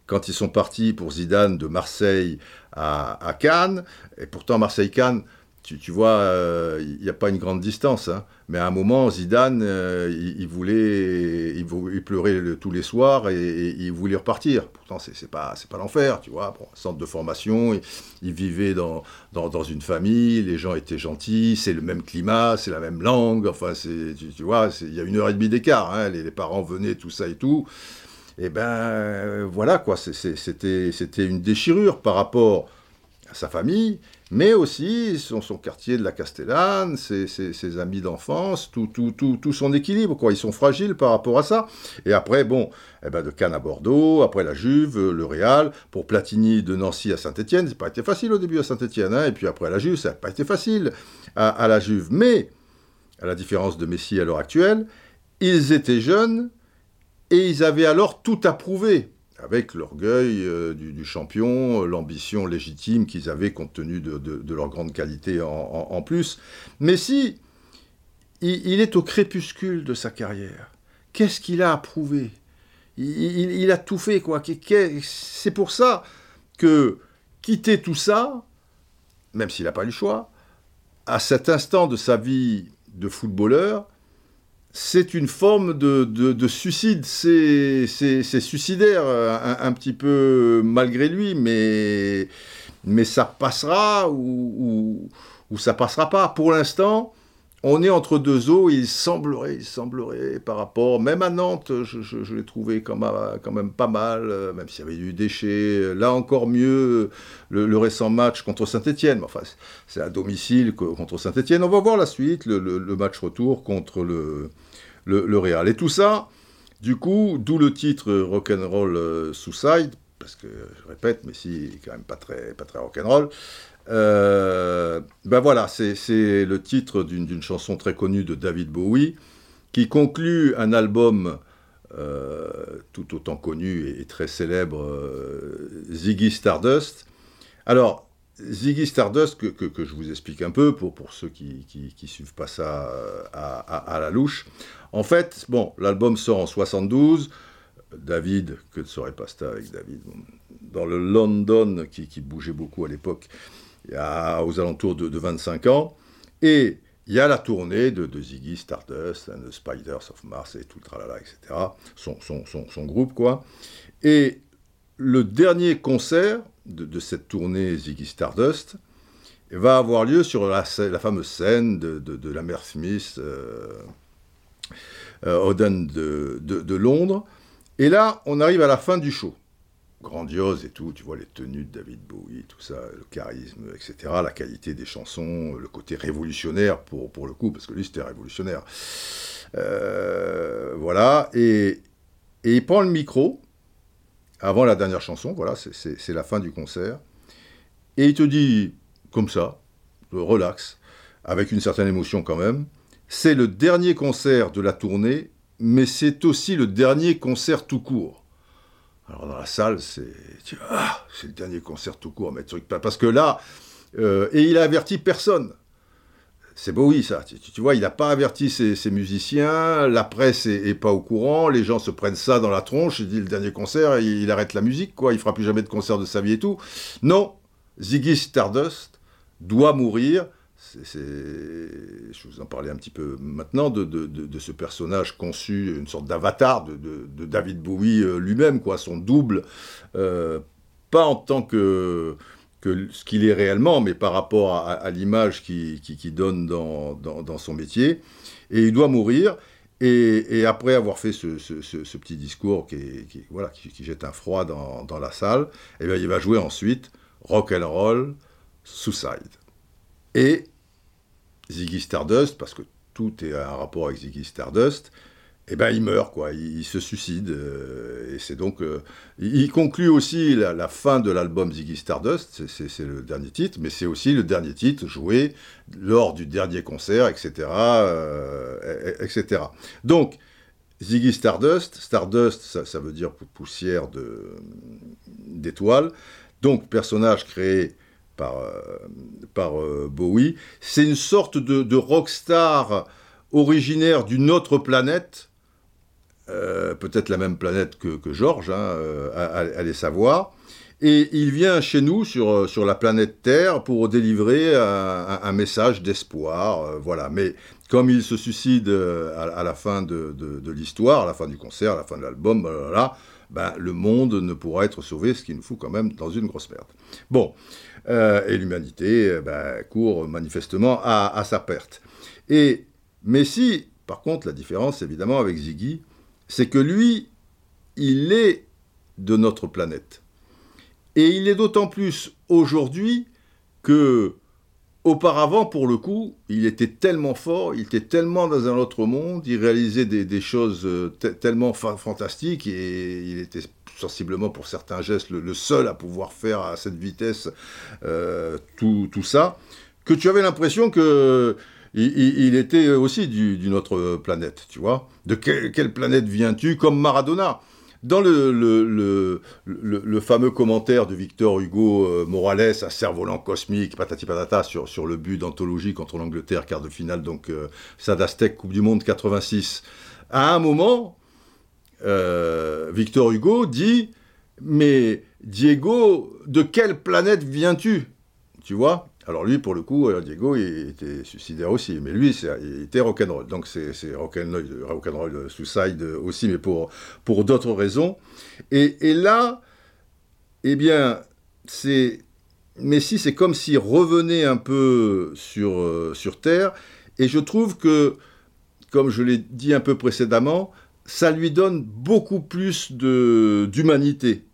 [SPEAKER 1] quand ils sont partis pour Zidane de Marseille à, à Cannes, et pourtant Marseille-Cannes, tu, vois, euh, il n'y a pas une grande distance. Hein. Mais à un moment, Zidane, euh, il, voulait, il, pleurait tous les soirs et, il voulait repartir. Pourtant, c'est n'est pas, pas l'enfer, tu vois. centre de formation, il, vivait dans, une famille, les gens étaient gentils, c'est le même climat, c'est la même langue. Enfin, tu, tu vois, il y a une heure et demie d'écart. Hein. Les, les, parents venaient, tout ça et tout. Et eh ben voilà quoi, c'était une déchirure par rapport à sa famille mais aussi son, son quartier de la Castellane, ses, amis d'enfance, tout, tout, tout, tout, son équilibre, quoi. Ils sont fragiles par rapport à ça. Et après, bon, eh ben de Cannes à Bordeaux, après la Juve, le Real, pour Platini de Nancy à Saint-Etienne, c'est pas été facile au début à Saint-Etienne, hein, et puis après la Juve, ça n'a pas été facile à, à la Juve. Mais, à la différence de Messi à l'heure actuelle, ils étaient jeunes et ils avaient alors tout à prouver. Avec l'orgueil euh, du, champion, l'ambition légitime qu'ils avaient compte tenu de, leur grande qualité en, plus. Messi, il, il, est au crépuscule de sa carrière. Qu'est-ce qu'il a approuvé il, il, a tout fait, quoi. C'est pour ça que quitter tout ça, même s'il n'a pas eu le choix, à cet instant de sa vie de footballeur, c'est une forme de, suicide. C'est suicidaire, un, petit peu malgré lui, mais, mais ça passera ou, ou ça passera pas. Pour l'instant, on est entre deux eaux, il semblerait, il semblerait, par rapport, même à Nantes, je, l'ai trouvé quand même, pas mal, même s'il y avait du déchet. Là encore mieux, le, récent match contre Saint-Etienne, enfin, c'est à domicile contre Saint-Etienne. On va voir la suite, le, match retour contre le, le, Real. Et tout ça, du coup, d'où le titre Rock'n'Roll euh, Suicide, parce que, je répète, mais si, quand même pas très, pas très rock'n'roll. Euh, ben voilà, c'est le titre d'une chanson très connue de David Bowie, qui conclut un album euh, tout autant connu et, très célèbre, Ziggy Stardust. Alors, Ziggy Stardust, que, je vous explique un peu pour, ceux qui ne suivent pas ça à, la louche. En fait, bon, l'album sort en 72. David, que ne serait pas ça avec David, dans le London qui, bougeait beaucoup à l'époque, aux alentours de, 25 ans. Et il y a la tournée de, Ziggy Stardust, and the Spiders of Mars et tout le tralala, etc. Son, groupe, quoi. Et le dernier concert de, cette tournée Ziggy Stardust va avoir lieu sur la, fameuse scène de, la mer Smith, euh, Oden de Londres. Et là, on arrive à la fin du show grandiose et tout, tu vois, les tenues de David Bowie, tout ça, le charisme, etc., la qualité des chansons, le côté révolutionnaire pour, pour le coup, parce que lui c'était révolutionnaire. Euh, voilà, et, et, il prend le micro, avant la dernière chanson, voilà, c'est la fin du concert, et il te dit, comme ça, relax, avec une certaine émotion quand même, c'est le dernier concert de la tournée, mais c'est aussi le dernier concert tout court. Alors dans la salle, c'est ah, c'est le dernier concert tout court, mais parce que là, euh, et il a averti personne. C'est beau, oui, ça. Tu, vois, il n'a pas averti ses, musiciens, la presse est, pas au courant, les gens se prennent ça dans la tronche. Il dit le dernier concert, il, arrête la musique, quoi. Il fera plus jamais de concert de sa vie et tout. Non, Ziggy Stardust doit mourir je vous en parlais un petit peu maintenant, de, ce personnage conçu, une sorte d'avatar de, David Bowie euh, lui-même, quoi, son double, euh, pas en tant que, ce qu'il est réellement, mais par rapport à, l'image qu'il qui, donne dans, son métier. Et il doit mourir. Et, après avoir fait ce, petit discours qui, voilà, qui, jette un froid dans, dans la salle, et eh bien, il va jouer ensuite Rock and Roll Suicide. Et Ziggy Stardust, parce que tout est un rapport avec Ziggy Stardust, eh ben il meurt, quoi, il, se suicide. Euh, et c'est donc. Euh, il conclut aussi la, fin de l'album Ziggy Stardust, c'est le dernier titre, mais c'est aussi le dernier titre joué lors du dernier concert, etc. Euh, etc. Donc, Ziggy Stardust, Stardust, ça, ça veut dire poussière d'étoiles. Donc, personnage créé par, euh, par euh, Bowie. C'est une sorte de, rockstar originaire d'une autre planète, euh, peut-être la même planète que, que Georges, hein, allez savoir. Et il vient chez nous, sur, sur la planète Terre, pour délivrer un, message d'espoir. voilà. Mais comme il se suicide à, la fin de, de, l'histoire, à la fin du concert, à la fin de l'album, ben, le monde ne pourra être sauvé, ce qui nous fout quand même dans une grosse merde. Bon. Euh, et l'humanité euh, bah, court manifestement à, sa perte. Et Messi, par contre, la différence évidemment avec Ziggy, c'est que lui, il est de notre planète. Et il est d'autant plus aujourd'hui que auparavant, pour le coup, il était tellement fort, il était tellement dans un autre monde, il réalisait des, choses euh, tellement fantastiques et il était sensiblement pour certains gestes le, seul à pouvoir faire à cette vitesse euh, tout, tout, ça, que tu avais l'impression que il, était aussi d'une autre planète, tu vois. De quelle planète viens-tu Comme Maradona? dans le, le, le, fameux commentaire de Victor Hugo euh, Morales à cerf-volant cosmique, patati patata, sur, sur le but d'anthologie contre l'Angleterre, quart de finale, donc euh, Sadastec, Coupe du Monde 86, à un moment, euh, Victor Hugo dit Mais Diego, de quelle planète viens-tu? Tu vois? Alors lui, pour le coup, euh, Diego, il était suicidaire aussi, mais lui, il était rock'n'roll. Donc c'est rock'n'roll rock suicide aussi, mais pour, pour d'autres raisons. Et, là, eh bien, c'est... Messi, c'est comme s'il revenait un peu sur, euh, sur Terre, et je trouve que, comme je l'ai dit un peu précédemment, ça lui donne beaucoup plus d'humanité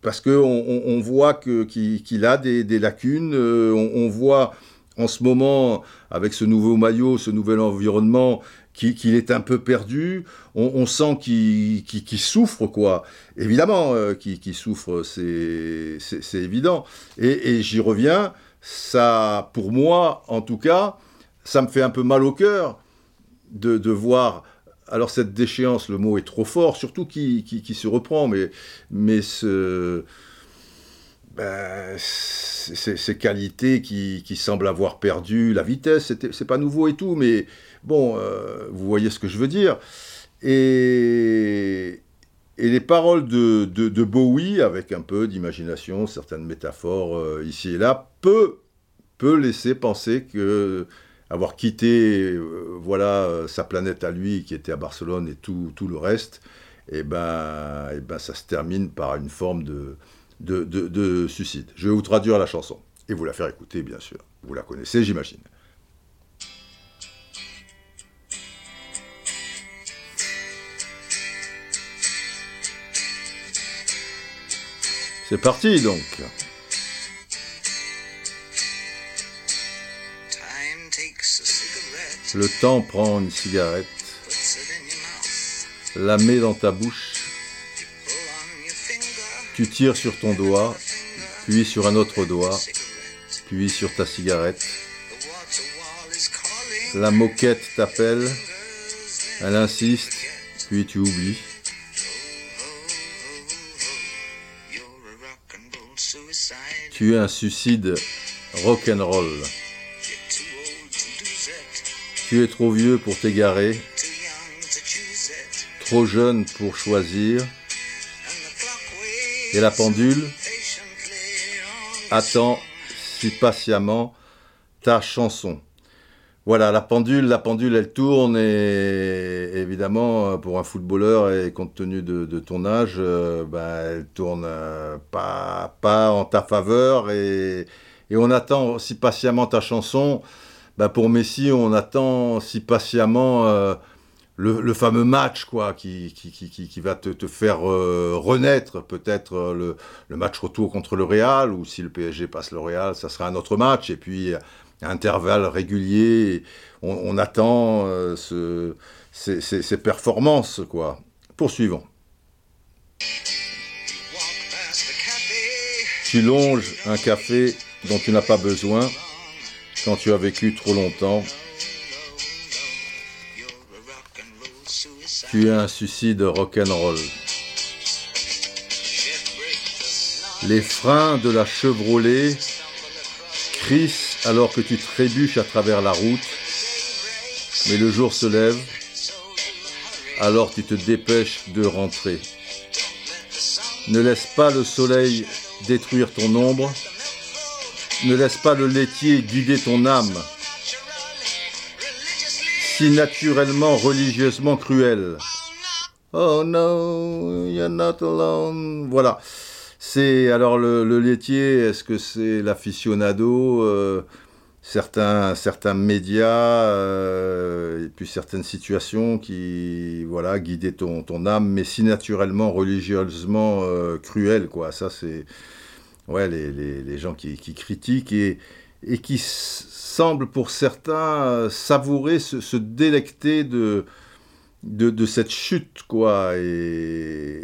[SPEAKER 1] parce qu'on on, voit qu'il a des, lacunes, euh, on, voit en ce moment, avec ce nouveau maillot, ce nouvel environnement, qu'il est un peu perdu, on, sent qu'il souffre, quoi. Évidemment euh, qu'il souffre, c'est évident. Et, j'y reviens, ça, pour moi, en tout cas, ça me fait un peu mal au cœur de voir alors cette déchéance, le mot est trop fort, surtout qui, se reprend, mais, mais ben, ces, qualités qui, semblent avoir perdu la vitesse, c'est pas nouveau et tout, mais bon, euh, vous voyez ce que je veux dire. Et, et les paroles de, de, Bowie, avec un peu d'imagination, certaines métaphores euh, ici et là, peut, peut laisser penser que avoir quitté euh, voilà euh, sa planète à lui qui était à Barcelone et tout, tout le reste, et eh ben, et eh ben ça se termine par une forme de, de, de, suicide. Je vais vous traduire la chanson et vous la faire écouter bien sûr. Vous la connaissez j'imagine. C'est parti donc. Le temps prend une cigarette, la met dans ta bouche, tu tires sur ton doigt, puis sur un autre doigt, puis sur ta cigarette. La moquette t'appelle, elle insiste, puis tu oublies. Tu es un suicide rock'n'roll. Tu es trop vieux pour t'égarer, trop jeune pour choisir, et la pendule attend si patiemment ta chanson. Voilà, la pendule, la pendule, elle tourne et évidemment, pour un footballeur et compte tenu de, ton âge, euh, bah, elle tourne euh, pas, pas en ta faveur et, et on attend si patiemment ta chanson. Bah, pour Messi, on attend si patiemment euh, le, fameux match quoi, qui, qui, va te, faire euh, renaître, peut-être euh, le, match retour contre le Real, ou si le PSG passe le Real, ça sera un autre match, et puis à intervalles réguliers, on, attend ce, ces, performances. Quoi. Poursuivons. Tu longes un café dont tu n'as pas besoin quand tu as vécu trop longtemps. Tu es un suicide rock'n'roll. Les freins de la Chevrolet crissent alors que tu trébuches à travers la route, mais le jour se lève, alors tu te dépêches de rentrer. Ne laisse pas le soleil détruire ton ombre, ne laisse pas le laitier guider ton âme, si naturellement, religieusement cruel. Oh no, you're not alone. Voilà. C'est alors le, laitier. Est-ce que c'est l'aficionado euh, certains, certains médias euh, et puis certaines situations qui voilà guidaient ton, ton âme, mais si naturellement, religieusement euh, cruel quoi. Ça c'est ouais, les, gens qui, critiquent et, et, qui semblent pour certains savourer, se, délecter de, de, cette chute, quoi. Et,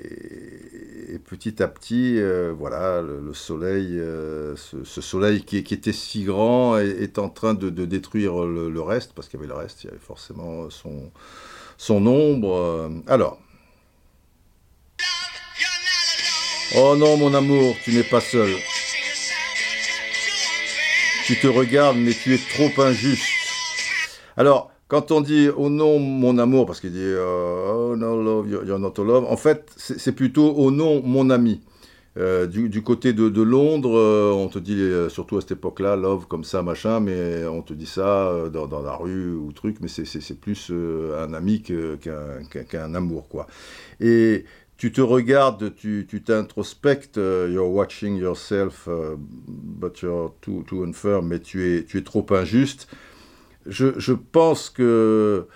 [SPEAKER 1] petit à petit, euh, voilà, le, soleil, euh, ce, soleil qui, qui, était si grand est, en train de, détruire le, reste, parce qu'il y avait le reste, il y avait forcément son, son ombre. Alors. Oh non, mon amour, tu n'es pas seul. Tu te regardes, mais tu es trop injuste. Alors, quand on dit oh non, mon amour, parce qu'il dit euh, oh no, love, you're not love, en fait, c'est plutôt oh non, mon ami. Euh, du, côté de, Londres, euh, on te dit, surtout à cette époque-là, love comme ça, machin, mais on te dit ça dans, la rue ou truc, mais c'est plus un ami qu'un amour, quoi. Et tu te regardes, tu t'introspectes, you're watching yourself, but you're too, too unfair, mais tu es, tu es trop injuste je, pense que.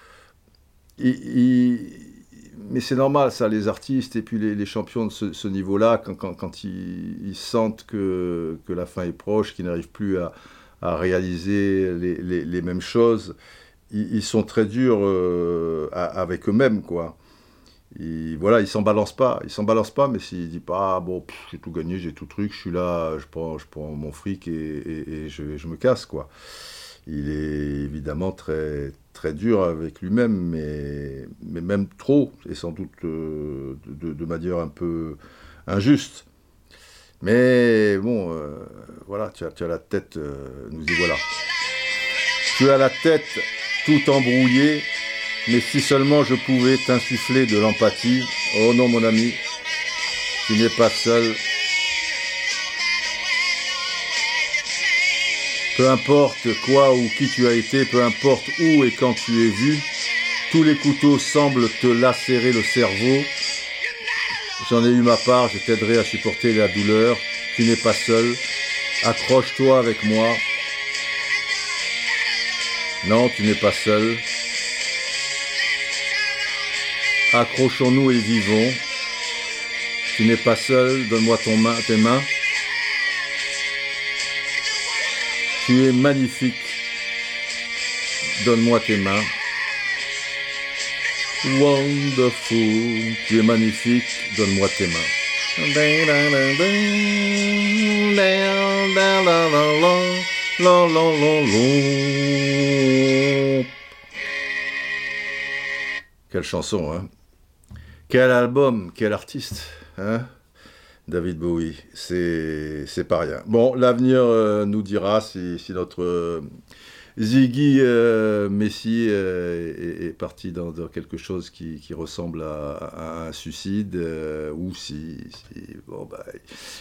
[SPEAKER 1] mais c'est normal, ça, les artistes et puis les, champions de ce, niveau-là, quand, ils, sentent que, la fin est proche, qu'ils n'arrivent plus à, réaliser les, mêmes choses, ils, sont très durs euh, avec eux-mêmes, quoi. Ils, voilà, ils s'en balancent pas, ils s'en balancent pas, mais s'ils disent pas, ah, bon, j'ai tout gagné, j'ai tout truc, je suis là, je prends, je prends mon fric et, je, je, me casse, quoi il est évidemment très, très dur avec lui-même, mais, mais même trop, et sans doute euh, de, manière un peu injuste. Mais bon, euh, voilà, tu as, tu as, la tête, euh, nous y voilà. Tu as la tête tout embrouillée, mais si seulement je pouvais t'insuffler de l'empathie. Oh non, mon ami, tu n'es pas seul, Peu importe quoi ou qui tu as été, peu importe où et quand tu es vu, tous les couteaux semblent te lacérer le cerveau. J'en ai eu ma part, je t'aiderai à supporter la douleur. Tu n'es pas seul. Accroche-toi avec moi. Non, tu n'es pas seul. Accrochons-nous et vivons. Tu n'es pas seul, donne-moi tes mains. Tu es magnifique. Donne-moi tes mains. Wonderful. Tu es magnifique. Donne-moi tes mains. Quelle chanson, hein? Quel album, quel artiste, hein David Bowie, c'est pas rien. Bon, l'avenir euh, nous dira si, notre euh, Ziggy euh, Messi est, parti dans, quelque chose qui, ressemble à, un suicide ou si, bon, bah,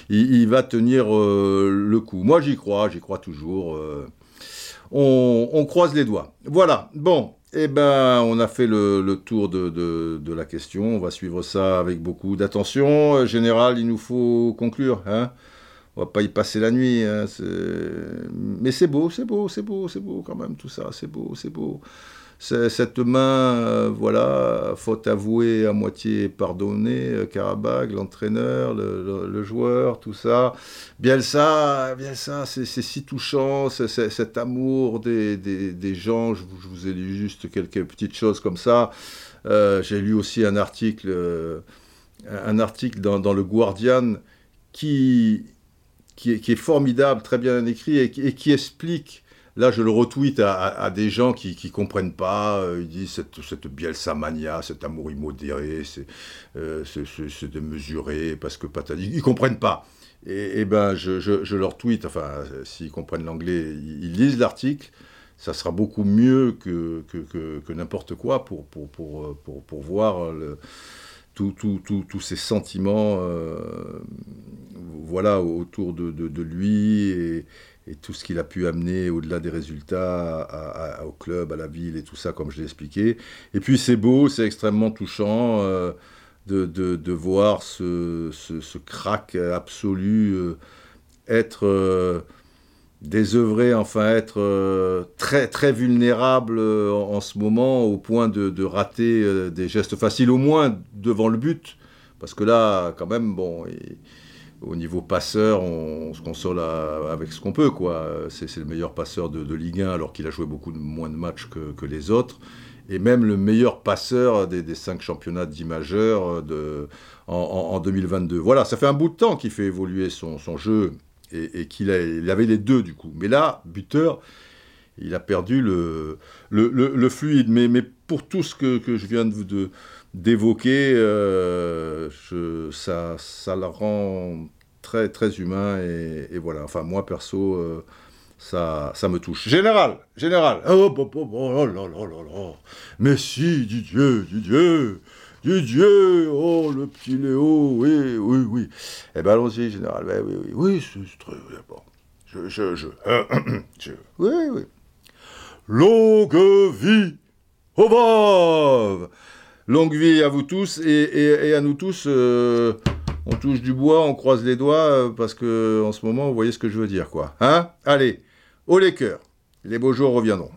[SPEAKER 1] il, va tenir le coup. Moi, j'y crois, j'y crois toujours. On, croise les doigts. Voilà. Bon, eh ben, on a fait le, tour de, la question. On va suivre ça avec beaucoup d'attention. Euh, général, il nous faut conclure. Hein on va pas y passer la nuit. Hein, mais c'est beau, c'est beau, c'est beau, c'est beau quand même tout ça. C'est beau, c'est beau cette main, euh, voilà, faute avouée à moitié pardonnée, euh, Karabag, l'entraîneur, le, joueur, tout ça. Bielsa, Bielsa c'est si touchant, cet amour des, gens. Je, vous ai lu juste quelques petites choses comme ça. Euh, j'ai lu aussi un article, un article dans, le Guardian qui, qui est, formidable, très bien écrit et qui explique Là, je le retweet à, des gens qui ne comprennent pas. Euh, ils disent cette, Bielsa mania, cet amour immodéré, c'est euh, démesuré, parce que Patani. Ils ne comprennent pas. Et, ben, je, leur tweet, enfin, s'ils comprennent l'anglais, ils, lisent l'article. Ça sera beaucoup mieux que, n'importe quoi pour, voir tous ces sentiments euh, voilà, autour de, lui. Et, et tout ce qu'il a pu amener au-delà des résultats au club, à la ville et tout ça, comme je l'ai expliqué. Et puis c'est beau, c'est extrêmement touchant euh, de, de, voir ce, ce, crack absolu euh, être euh, désœuvré, enfin être très, très vulnérable en, ce moment au point de, de rater des gestes faciles, au moins devant le but. Parce que là, quand même, bon au niveau passeur, on, se console avec ce qu'on peut. quoi. C'est le meilleur passeur de, Ligue 1 alors qu'il a joué beaucoup moins de matchs que, les autres. Et même le meilleur passeur des, cinq championnats dits majeurs de, en, 2022. Voilà, ça fait un bout de temps qu'il fait évoluer son, jeu et, qu'il avait les deux du coup. Mais là, buteur, il a perdu le, fluide. Mais, pour tout ce que, je viens de, d'évoquer, euh, ça, ça la rend très, très humain. Et, voilà, enfin, moi, perso, euh, ça, ça me touche. Général, général. Oh, oh, oh, oh, là, là, là, là. Mais si, Dieu, Dieu. Dieu, oh, le petit Léo, oui, oui, oui. Eh bien, allons-y, général. Oui, oui, oui, oui c'est très bon. Je, je, je, je, oui, oui. Longue vie au Longue vie à vous tous et, à nous tous. Euh, on touche du bois, on croise les doigts, euh, parce que en ce moment, vous voyez ce que je veux dire, quoi. Hein? Allez, au les cœurs. Les beaux jours reviendront.